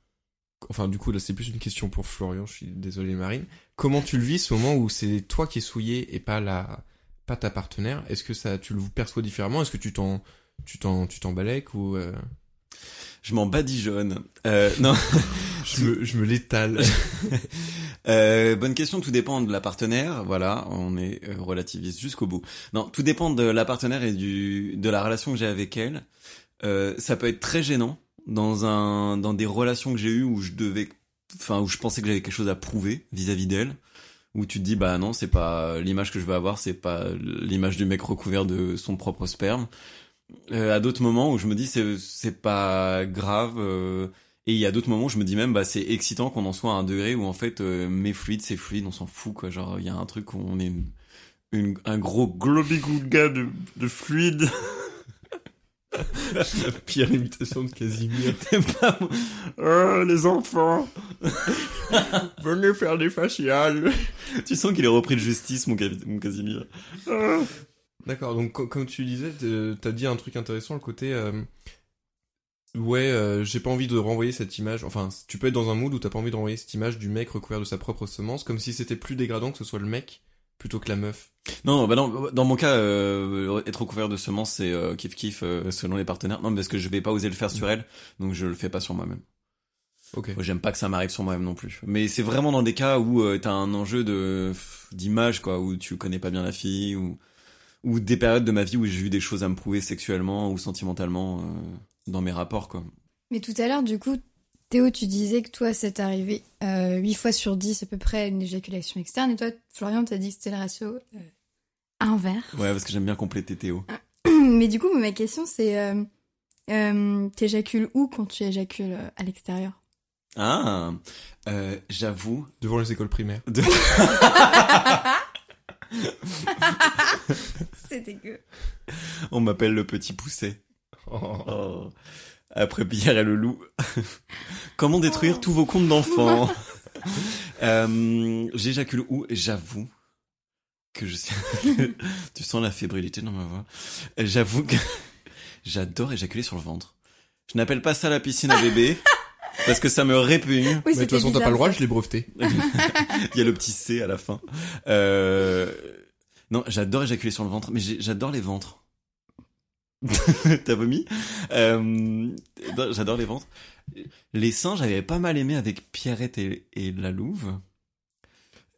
enfin, du coup, là, c'est plus une question pour Florian, je suis désolé, Marine. Comment tu le vis, ce moment où c'est toi qui es souillé et pas la, pas ta partenaire? Est-ce que ça, tu le perçois différemment? Est-ce que tu t'en, tu t'en, tu t'en balèques ou, euh, Je m'en badigeonne. Euh, non. je me, je me l'étale. Euh, bonne question, tout dépend de la partenaire, voilà, on est euh, relativiste jusqu'au bout. Non, tout dépend de la partenaire et du de la relation que j'ai avec elle. Euh, ça peut être très gênant dans un dans des relations que j'ai eues où je devais enfin où je pensais que j'avais quelque chose à prouver vis-à-vis d'elle où tu te dis bah non, c'est pas l'image que je veux avoir, c'est pas l'image du mec recouvert de son propre sperme. Euh, à d'autres moments où je me dis c'est c'est pas grave euh, et il y a d'autres moments où je me dis même, bah, c'est excitant qu'on en soit à un degré où en fait, euh, mes fluides, c'est fluide, on s'en fout, quoi. Genre, il y a un truc où on est une, une- un gros globi-gouga de, de fluide. la pire imitation de Casimir. Pas, oh, les enfants. Venez faire des faciales. Tu sens qu'il est repris de justice, mon, mon Casimir. Oh. D'accord, donc co- comme tu disais, t'as dit un truc intéressant, le côté... euh, ouais, euh, j'ai pas envie de renvoyer cette image... Enfin, tu peux être dans un mood où t'as pas envie de renvoyer cette image du mec recouvert de sa propre semence, comme si c'était plus dégradant que ce soit le mec plutôt que la meuf. Non, non, bah non, dans mon cas, euh, être recouvert de semences, c'est euh, kiff kiff euh, selon les partenaires. Non, parce que je vais pas oser le faire sur elle, donc je le fais pas sur moi-même. Ok. J'aime pas que ça m'arrive sur moi-même non plus. Mais c'est vraiment dans des cas où euh, t'as un enjeu de d'image, quoi, où tu connais pas bien la fille, ou ou des périodes de ma vie où j'ai eu des choses à me prouver sexuellement ou sentimentalement euh, dans mes rapports, quoi. Mais tout à l'heure, du coup, Théo, tu disais que toi, c'est arrivé euh, 8 fois sur 10 à peu près une éjaculation externe. Et toi, Florian, t'as dit que c'était le ratio euh, inverse. Ouais, parce que j'aime bien compléter Théo. Mais du coup, ma question, c'est euh, euh, t'éjacules où quand tu éjacules euh, à l'extérieur? Ah, euh, j'avoue. Devant les écoles primaires. De... C'est dégueu. On m'appelle le petit poussé. Oh. Après Pierre et le loup. Comment détruire tous vos comptes d'enfants euh, J'éjacule où J'avoue que je sais... tu sens la fébrilité dans ma voix. J'avoue que j'adore éjaculer sur le ventre. Je n'appelle pas ça la piscine à bébé parce que ça me répugne. Oui, Mais de toute façon, t'as pas le droit, je l'ai breveté. Il y a le petit C à la fin. Euh... Non, j'adore éjaculer sur le ventre, mais j'adore les ventres. T'as vomi? Euh, J'adore les ventres. Les seins, j'avais pas mal aimé avec Pierrette et, et la Louve.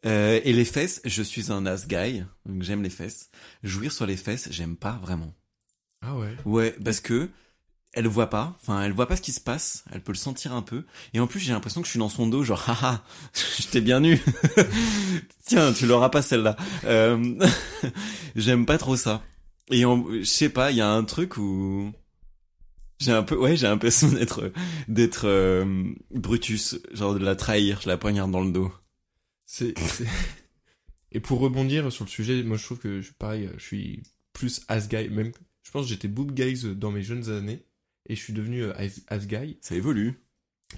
Euh, et les fesses, je suis un ass guy, donc j'aime les fesses. Jouir sur les fesses, j'aime pas vraiment. Ah ouais? Ouais, parce que elle voit pas, enfin elle voit pas ce qui se passe, elle peut le sentir un peu, et en plus j'ai l'impression que je suis dans son dos, genre haha, je t'ai bien nu. Tiens, tu l'auras pas celle-là. Euh, J'aime pas trop ça. Et je sais pas, il y a un truc où j'ai un peu, ouais, j'ai l'impression d'être d'être euh, Brutus, genre de la trahir, je la poignarde dans le dos. C'est. Et pour rebondir sur le sujet, moi je trouve que je suis pareil, je suis plus as guy, même. Je pense que j'étais boob guys dans mes jeunes années et je suis devenu euh, as, as guy. Ça évolue.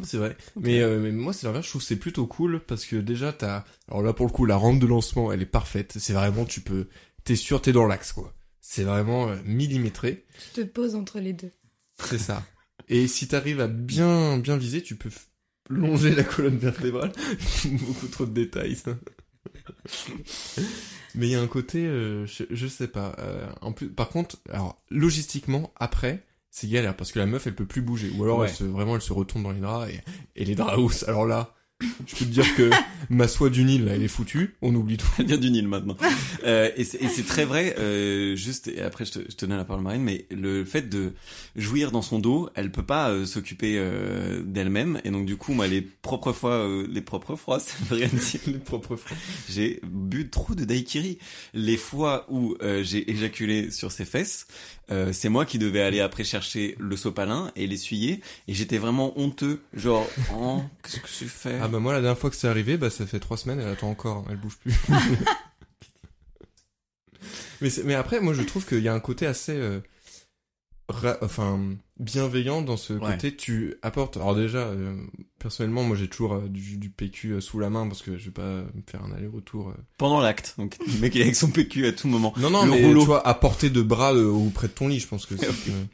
C'est vrai. Mais, euh, mais moi, c'est l'inverse. Je trouve que c'est plutôt cool parce que déjà, t'as. Alors là, pour le coup, la rampe de lancement, elle est parfaite. C'est vraiment, tu peux. T'es sûr, t'es dans l'axe, quoi. C'est vraiment euh, millimétré. Tu te poses entre les deux. C'est ça. Et si t'arrives à bien, bien viser, tu peux f- longer la colonne vertébrale. Beaucoup trop de détails, ça. Mais il y a un côté, euh, je, je sais pas. euh, en plus, par contre, alors logistiquement, après, c'est galère parce que la meuf, elle peut plus bouger. Ou alors, Ouais. elle se, vraiment, elle se retourne dans les draps et, et les draps haussent. Alors là, je peux te dire que ma soie du Nil, là, elle est foutue. On oublie tout. Elle vient du Nil maintenant. Euh, et c'est très vrai, euh, juste, et après je te, je te donne la parole Marine, mais le fait de jouir dans son dos, elle peut pas euh, s'occuper euh, d'elle-même, et donc du coup, moi, les propres fois, euh, les propres fois, ça veut rien les propres fois, j'ai bu trop de daiquiri. Les fois où euh, j'ai éjaculé sur ses fesses, c'est moi qui devais aller après chercher le sopalin et l'essuyer, et j'étais vraiment honteux, genre, oh, qu'est-ce que j'ai fait? Ah bah moi, la dernière fois que c'est arrivé, bah ça fait trois semaines, elle attend encore, elle bouge plus. mais, mais après, moi je trouve qu'il y a un côté assez, euh, ra- enfin, bienveillant dans ce Ouais. côté. Tu apportes. Alors déjà, euh, personnellement, moi j'ai toujours euh, du, du PQ euh, sous la main parce que je vais pas me faire un aller-retour. euh. Pendant l'acte, donc le mec il est avec son PQ à tout moment. Non, non, Le mais rouleau. tu vois, à portée de bras euh, ou près de ton lit, je pense que c'est. euh.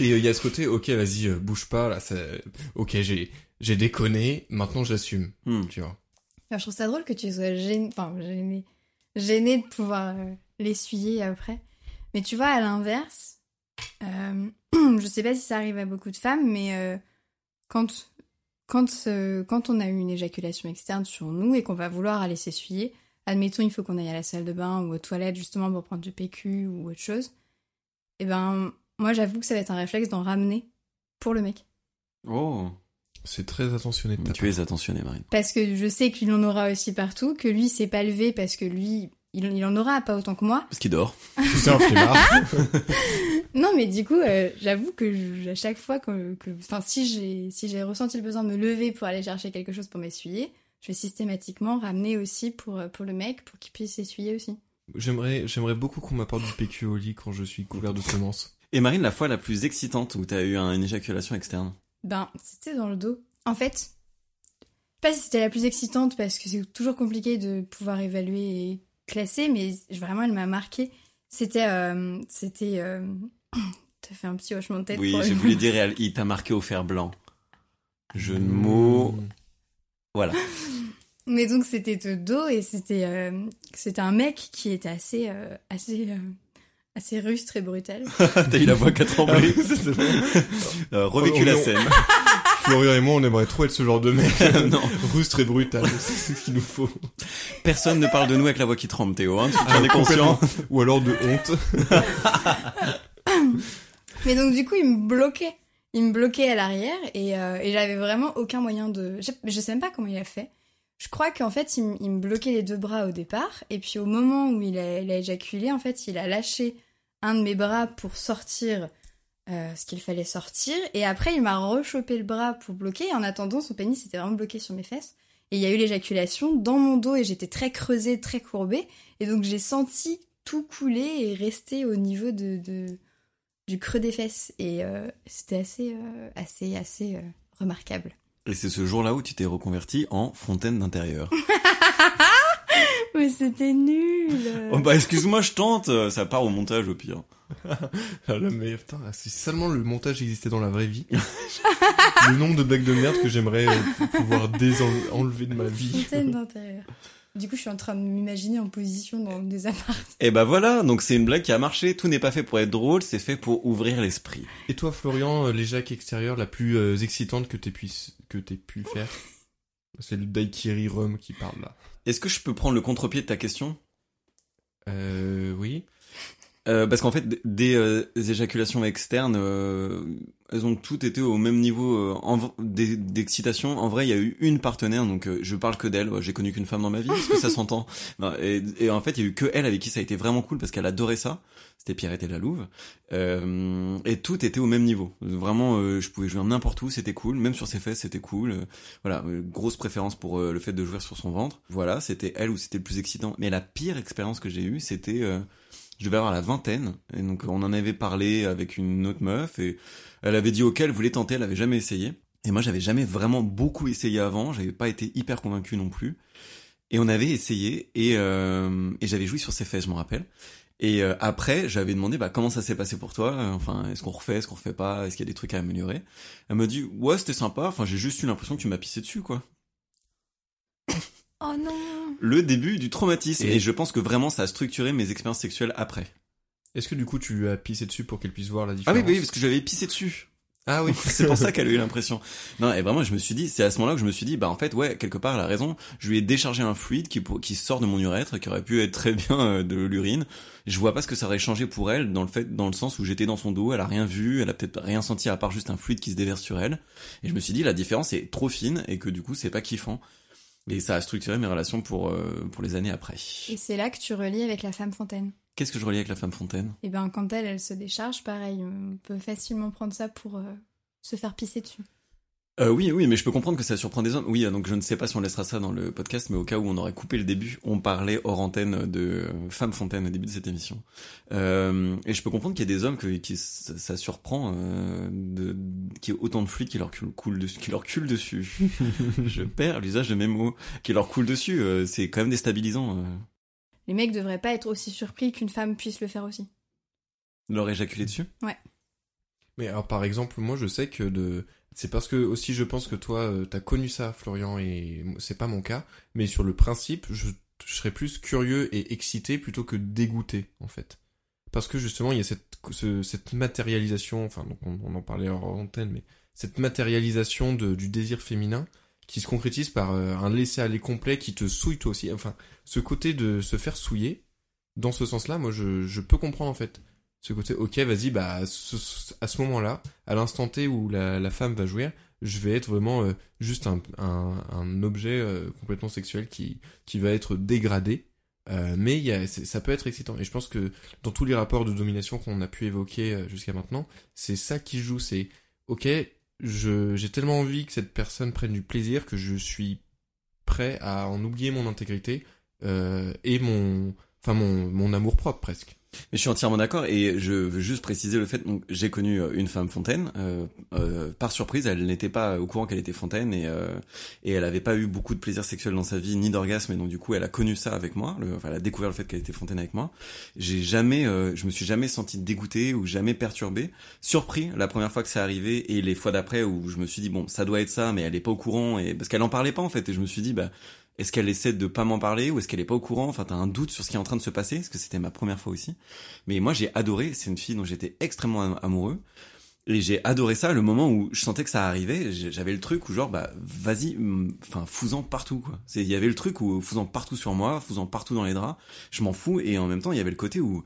Et euh, il y a ce côté, ok, vas-y, euh, bouge pas, là, ça... ok, j'ai, j'ai déconné, maintenant j'assume, Hmm. tu vois. Alors, je trouve ça drôle que tu sois gêné, enfin gêné, gêné de pouvoir euh, l'essuyer après. Mais tu vois, à l'inverse, euh, je sais pas si ça arrive à beaucoup de femmes, mais euh, quand quand euh, quand on a eu une éjaculation externe sur nous et qu'on va vouloir aller s'essuyer, admettons il faut qu'on aille à la salle de bain ou aux toilettes justement pour prendre du PQ ou autre chose. Et ben moi j'avoue que ça va être un réflexe d'en ramener pour le mec. Oh, C'est très attentionné de ta tu es attentionné, Marine. Parce que je sais qu'il en aura aussi partout, que lui s'est pas levé parce que lui, il, il en aura pas autant que moi. Parce qu'il dort. C'est un flemmard. Non, mais du coup, euh, j'avoue que je- à chaque fois que, enfin, si j'ai, si j'ai ressenti le besoin de me lever pour aller chercher quelque chose pour m'essuyer, je vais systématiquement ramener aussi pour, euh, pour le mec, pour qu'il puisse s'essuyer aussi. J'aimerais, j'aimerais beaucoup qu'on m'apporte du PQ au lit quand je suis couvert de semences. Et Marine, la fois la plus excitante où t'as eu un- une éjaculation externe? Ben, c'était dans le dos. En fait, je sais pas si c'était la plus excitante parce que c'est toujours compliqué de pouvoir évaluer et classer, mais vraiment, elle m'a marqué. C'était, euh, c'était, euh... t'as fait un petit hochement de tête. Oui, le- voulu dire, elle- il t'a marqué au fer blanc. Jeu de mots. Mmh. Voilà. Mais donc c'était de dos et c'était euh, c'était un mec qui était assez euh, assez euh, assez rustre et brutal. t'as eu la voix qui a tremblé. Ah Euh, revécu Oh, la scène. Florian et moi, on aimerait trop être ce genre de mec. non, Rustre et brutal, c'est ce qu'il nous faut. personne ne parle de nous avec la voix qui tremble, Théo. Hein, tu Ah, en es conscient. Ou alors de honte. Mais donc du coup il me bloquait, il me bloquait à l'arrière et, euh, et j'avais vraiment aucun moyen de, je, je sais même pas comment il a fait. Je crois qu'en fait il, me- il me bloquait les deux bras au départ et puis au moment où il a, il a éjaculé en fait il a lâché un de mes bras pour sortir euh, ce qu'il fallait sortir. Et après il m'a rechopé le bras pour bloquer. Et en attendant son pénis était vraiment bloqué sur mes fesses. Et il y a eu l'éjaculation dans mon dos et j'étais très creusée, très courbée. Et donc j'ai senti tout couler et rester au niveau de, de- du creux des fesses. Et euh, c'était assez euh, assez assez remarquable. Et c'est ce jour-là où tu t'es reconverti en fontaine d'intérieur. Mais c'était nul. oh bah excuse-moi, je tente. Ça part au montage au pire. Ah là, mais putain, si seulement le montage existait dans la vraie vie. le nombre de blagues de merde que j'aimerais euh, pouvoir désenlever de ma vie. Fontaine d'intérieur. Du coup, je suis en train de m'imaginer en position dans des apparts. Et bah voilà, donc c'est une blague qui a marché. Tout n'est pas fait pour être drôle, c'est fait pour ouvrir l'esprit. Et toi, Florian, euh, l'éjac extérieur la plus euh, excitante que t'aies pu, que t'aies pu faire? C'est le daiquiri rhum qui parle là. Est-ce que je peux prendre le contre-pied de ta question? Euh, oui. Euh, parce qu'en fait, des, euh, des éjaculations externes, euh, elles ont toutes été au même niveau euh, d'excitation. En vrai, il y a eu une partenaire, donc euh, je parle que d'elle. Ouais, J'ai connu qu'une femme dans ma vie, parce que ça s'entend. Et, et en fait, il y a eu que elle avec qui ça a été vraiment cool, parce qu'elle adorait ça. C'était Pierrette et la Louve. Euh, et tout était au même niveau. Vraiment, euh, je pouvais jouer n'importe où, c'était cool. Même sur ses fesses, c'était cool. Voilà, grosse préférence pour le fait de jouer sur son ventre. Voilà, c'était elle où c'était le plus excitant. Mais la pire expérience que j'ai eue, c'était... je devais avoir la vingtaine, et donc on en avait parlé avec une autre meuf, et elle avait dit ok, elle voulait tenter, elle avait jamais essayé. Et moi, j'avais jamais vraiment beaucoup essayé avant, j'avais pas été hyper convaincu non plus. Et on avait essayé, et, euh, et j'avais joui sur ses fesses, je me rappelle. Et euh, après, j'avais demandé bah, comment ça s'est passé pour toi? Enfin, est-ce qu'on refait, est-ce qu'on refait pas, est-ce qu'il y a des trucs à améliorer? Elle me dit ouais, c'était sympa. Enfin, j'ai juste eu l'impression que tu m'as pissé dessus, quoi. Oh non Le début du traumatisme. Et- Et, je pense que vraiment, ça a structuré mes expériences sexuelles après. Est-ce que du coup tu lui as pissé dessus pour qu'elle puisse voir la Ah différence oui, oui, parce que j'avais pissé dessus. Ah oui. c'est pour ça qu'elle a eu l'impression. Non, et vraiment, je me suis dit, c'est à ce moment-là que je me suis dit, bah en fait, ouais, quelque part, elle a raison. Je lui ai déchargé un fluide qui sort de mon urètre, qui aurait pu être très bien euh, de l'urine. Je vois pas ce que ça aurait changé pour elle, dans le fait, dans le sens où j'étais dans son dos, elle a rien vu, elle a peut-être rien senti à part juste un fluide qui se déverse sur elle. Et je me suis dit, la différence est trop fine et que du coup, c'est pas kiffant. Et ça a structuré mes relations pour euh, pour les années après. Et c'est là que tu relis avec la femme fontaine. Qu'est-ce que je relie avec la femme fontaine? Et ben quand elle, elle se décharge, pareil, on peut facilement prendre ça pour euh, se faire pisser dessus. Euh, oui, oui, mais je peux comprendre que ça surprend des hommes. Oui, euh, donc je ne sais pas si on laissera ça dans le podcast, mais au cas où on aurait coupé le début, on parlait hors antenne de Femme Fontaine au début de cette émission. Euh, et je peux comprendre qu'il y a des hommes que, qui ça, surprend euh, de qu'il y ait autant de fluide qui leur coule, coule dessus, qui leur coule dessus. je perds l'usage de mes mots, qui leur coule dessus. euh, c'est quand même déstabilisant. Euh, Les mecs devraient pas être aussi surpris qu'une femme puisse le faire aussi. leur éjaculer dessus? Mais alors par exemple, moi je sais que de c'est parce que aussi je pense que toi euh, t'as connu ça Florian et c'est pas mon cas, mais sur le principe, je, serais plus curieux et excité plutôt que dégoûté en fait. Parce que justement, il y a cette ce- cette matérialisation, enfin on, en parlait hors antenne mais cette matérialisation de, du désir féminin qui se concrétise par euh, un laisser-aller complet qui te souille toi aussi. Enfin, ce côté de se faire souiller, dans ce sens-là, moi je peux comprendre en fait ce côté ok vas-y bah à ce, moment-là à l'instant T où la, femme va jouir je vais être vraiment euh, juste un, objet euh, complètement sexuel qui qui va être dégradé. Euh, mais ça peut être excitant. Et je pense que dans tous les rapports de domination qu'on a pu évoquer jusqu'à maintenant c'est ça qui joue. C'est ok j'ai tellement envie que cette personne prenne du plaisir que je suis prêt à en oublier mon intégrité et mon enfin mon mon amour propre presque Mais je suis entièrement d'accord et je veux juste préciser le fait donc j'ai connu euh, une femme fontaine euh, euh, par surprise elle n'était pas au courant qu'elle était fontaine et euh, et elle avait pas eu beaucoup de plaisir sexuel dans sa vie ni d'orgasme et donc du coup elle a connu ça avec moi enfin elle a découvert le fait qu'elle était fontaine avec moi. J'ai jamais euh, je me suis jamais senti dégoûté ou jamais perturbé. Surpris la première fois que c'est arrivé et les fois d'après où je me suis dit bon ça doit être ça mais elle est pas au courant et parce qu'elle en parlait pas en fait et je me suis dit bah est-ce qu'elle essaie de pas m'en parler ou est-ce qu'elle est pas au courant? Enfin, t'as un doute sur ce qui est en train de se passer, parce que c'était ma première fois aussi? Mais moi, j'ai adoré. C'est une fille dont j'étais extrêmement am- amoureux. Et j'ai adoré ça le moment où je sentais que ça arrivait. J'avais le truc où genre, bah, vas-y, enfin, fous-en partout, quoi. Il y avait le truc où fous-en partout sur moi, fous-en partout dans les draps. Je m'en fous. Et en même temps, il y avait le côté où,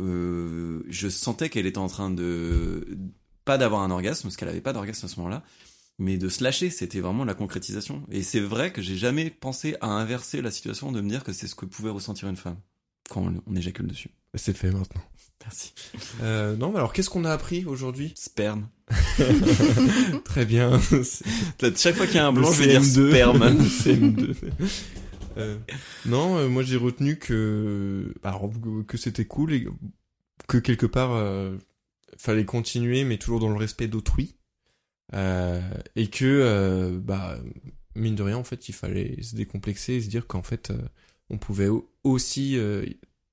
euh, je sentais qu'elle était en train de, pas d'avoir un orgasme, parce qu'elle avait pas d'orgasme à ce moment-là, mais de se lâcher, c'était vraiment la concrétisation. Et c'est vrai que j'ai jamais pensé à inverser la situation, de me dire que c'est ce que pouvait ressentir une femme quand on, on éjacule dessus. c'est fait maintenant Merci. Euh, non, mais alors qu'est-ce qu'on a appris aujourd'hui? Sperme. Très bien. Chaque fois qu'il y a un blanc, je vais dire CM2. sperme. CM2. Euh, non, euh, moi j'ai retenu que alors que c'était cool et que quelque part euh, fallait continuer, mais toujours dans le respect d'autrui, et que euh, bah mine de rien en fait il fallait se décomplexer et se dire qu'en fait euh, on pouvait au- aussi euh,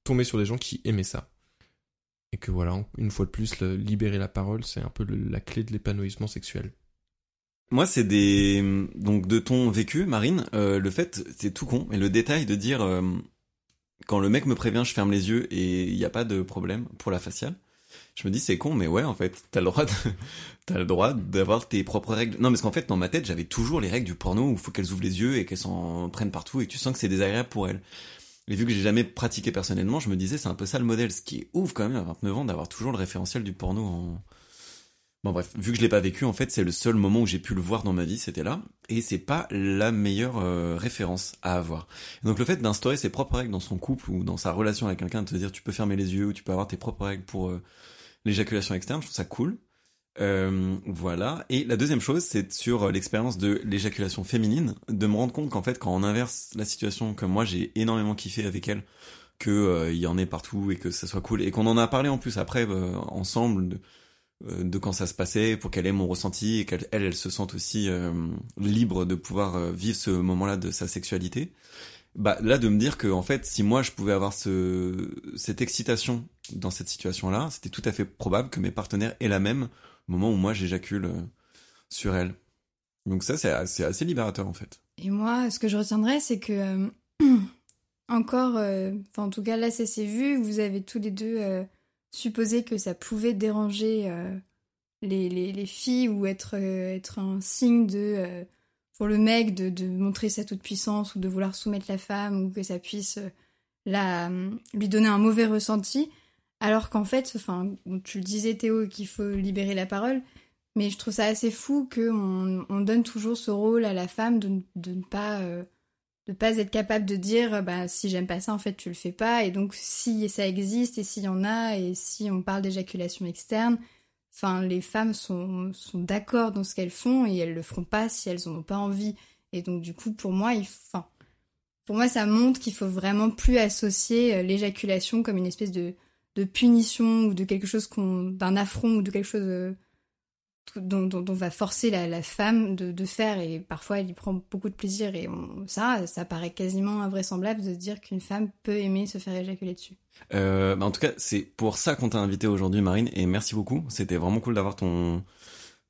tomber sur des gens qui aimaient ça. Et que voilà, une fois de plus, libérer la parole, c'est un peu la clé de l'épanouissement sexuel. Moi, c'est des donc de ton vécu, Marine. euh, le fait, c'est tout con, mais le détail de dire euh, quand le mec me prévient, je ferme les yeux et il n'y a pas de problème pour la faciale. Je me dis c'est con, mais ouais, en fait, t'as le droit, t'as le droit d'avoir tes propres règles. Non, parce qu'en fait, dans ma tête, j'avais toujours les règles du porno où faut qu'elles ouvrent les yeux et qu'elles s'en prennent partout et tu sens que c'est désagréable pour elles. Et vu que j'ai jamais pratiqué personnellement, je me disais c'est un peu ça le modèle, ce qui est ouf quand même à 29 ans d'avoir toujours le référentiel du porno en. Bon bref, vu que je l'ai pas vécu, en fait, c'est le seul moment où j'ai pu le voir dans ma vie, c'était là, et c'est pas la meilleure euh, référence à avoir. Donc le fait d'instaurer ses propres règles dans son couple ou dans sa relation avec quelqu'un, de te dire tu peux fermer les yeux ou tu peux avoir tes propres règles pour euh, l'éjaculation externe, je trouve ça cool. Euh, voilà. Et la deuxième chose, c'est sur l'expérience de l'éjaculation féminine, de me rendre compte qu'en fait, quand on inverse la situation, comme moi j'ai énormément kiffé avec elle, que euh, il y en ait partout et que ça soit cool, et qu'on en a parlé en plus après euh, ensemble euh, de quand ça se passait, pour qu'elle ait mon ressenti et qu'elle elle, elle se sente aussi euh, libre de pouvoir euh, vivre ce moment-là de sa sexualité. Bah là de me dire que en fait si moi je pouvais avoir ce cette excitation dans cette situation-là, c'était tout à fait probable que mes partenaires aient la même au moment où moi j'éjacule euh, sur elle. Donc ça c'est assez, libérateur en fait. Et moi, ce que je retiendrai, c'est que euh, encore, euh, enfin en tout cas là, ça s'est vu. Vous avez tous les deux supposé que ça pouvait déranger euh, les, les, les filles ou être euh, un signe de euh, pour le mec de, montrer sa toute puissance ou de vouloir soumettre la femme ou que ça puisse la lui donner un mauvais ressenti. Alors qu'en fait, enfin, tu le disais Théo, qu'il faut libérer la parole. Mais je trouve ça assez fou qu'on on donne toujours ce rôle à la femme de, ne- pas de pas être capable de dire bah si j'aime pas ça en fait tu le fais pas. Et donc si ça existe et s'il y en a et si on parle d'éjaculation externe enfin les femmes sont, d'accord dans ce qu'elles font et elles le feront pas si elles en ont pas envie. Et donc du coup pour moi pour moi ça montre qu'il faut vraiment plus associer euh, l'éjaculation comme une espèce de de punition ou de quelque chose qu'on d'un affront ou de quelque chose euh, dont, dont, dont va forcer la, femme de, faire et parfois elle y prend beaucoup de plaisir et ça ça paraît quasiment invraisemblable de dire qu'une femme peut aimer se faire éjaculer dessus Euh, bah en tout cas, c'est pour ça qu'on t'a invité aujourd'hui, Marine, et merci beaucoup. C'était vraiment cool d'avoir ton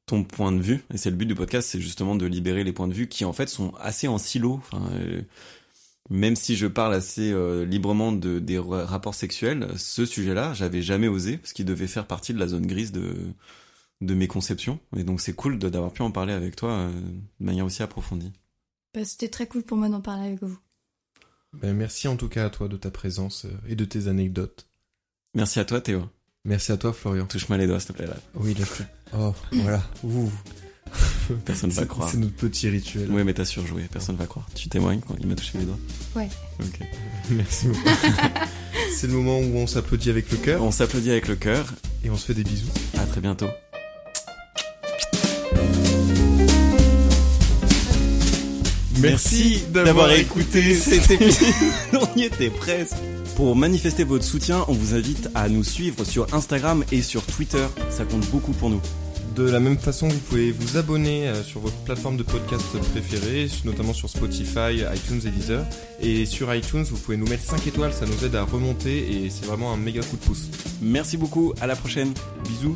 ton point de vue. Et c'est le but du podcast, c'est justement de libérer les points de vue qui en fait sont assez en silo. Euh, même si je parle assez euh, librement de des ra- rapports sexuels, ce sujet-là, j'avais jamais osé parce qu'il devait faire partie de la zone grise de de mes conceptions. Et donc c'est cool d'avoir pu en parler avec toi euh, de manière aussi approfondie. Bah, c'était très cool pour moi d'en parler avec vous Ben, merci en tout cas à toi de ta présence euh, et de tes anecdotes. Merci à toi, Théo. Merci à toi, Florian. Touche-moi les doigts, s'il te plaît là. Oui, là. Oh, voilà. Ouh. Personne va croire. C'est notre petit rituel. Oui, mais t'as surjoué, personne va croire. Tu témoignes quand il m'a touché les doigts Ouais. Ok. Merci beaucoup. c'est le moment où on s'applaudit avec le cœur On s'applaudit avec le cœur. et on se fait des bisous. À très bientôt. Merci d'avoir écouté cet épisode. on y était presque. Pour manifester votre soutien, on vous invite à nous suivre sur Instagram et sur Twitter. Ça compte beaucoup pour nous. De la même façon, vous pouvez vous abonner euh, sur votre plateforme de podcast préférée, notamment sur Spotify, iTunes et Deezer. Et sur iTunes, vous pouvez nous mettre 5 étoiles, ça nous aide à remonter et c'est vraiment un méga coup de pouce. Merci beaucoup. À la prochaine. Bisous.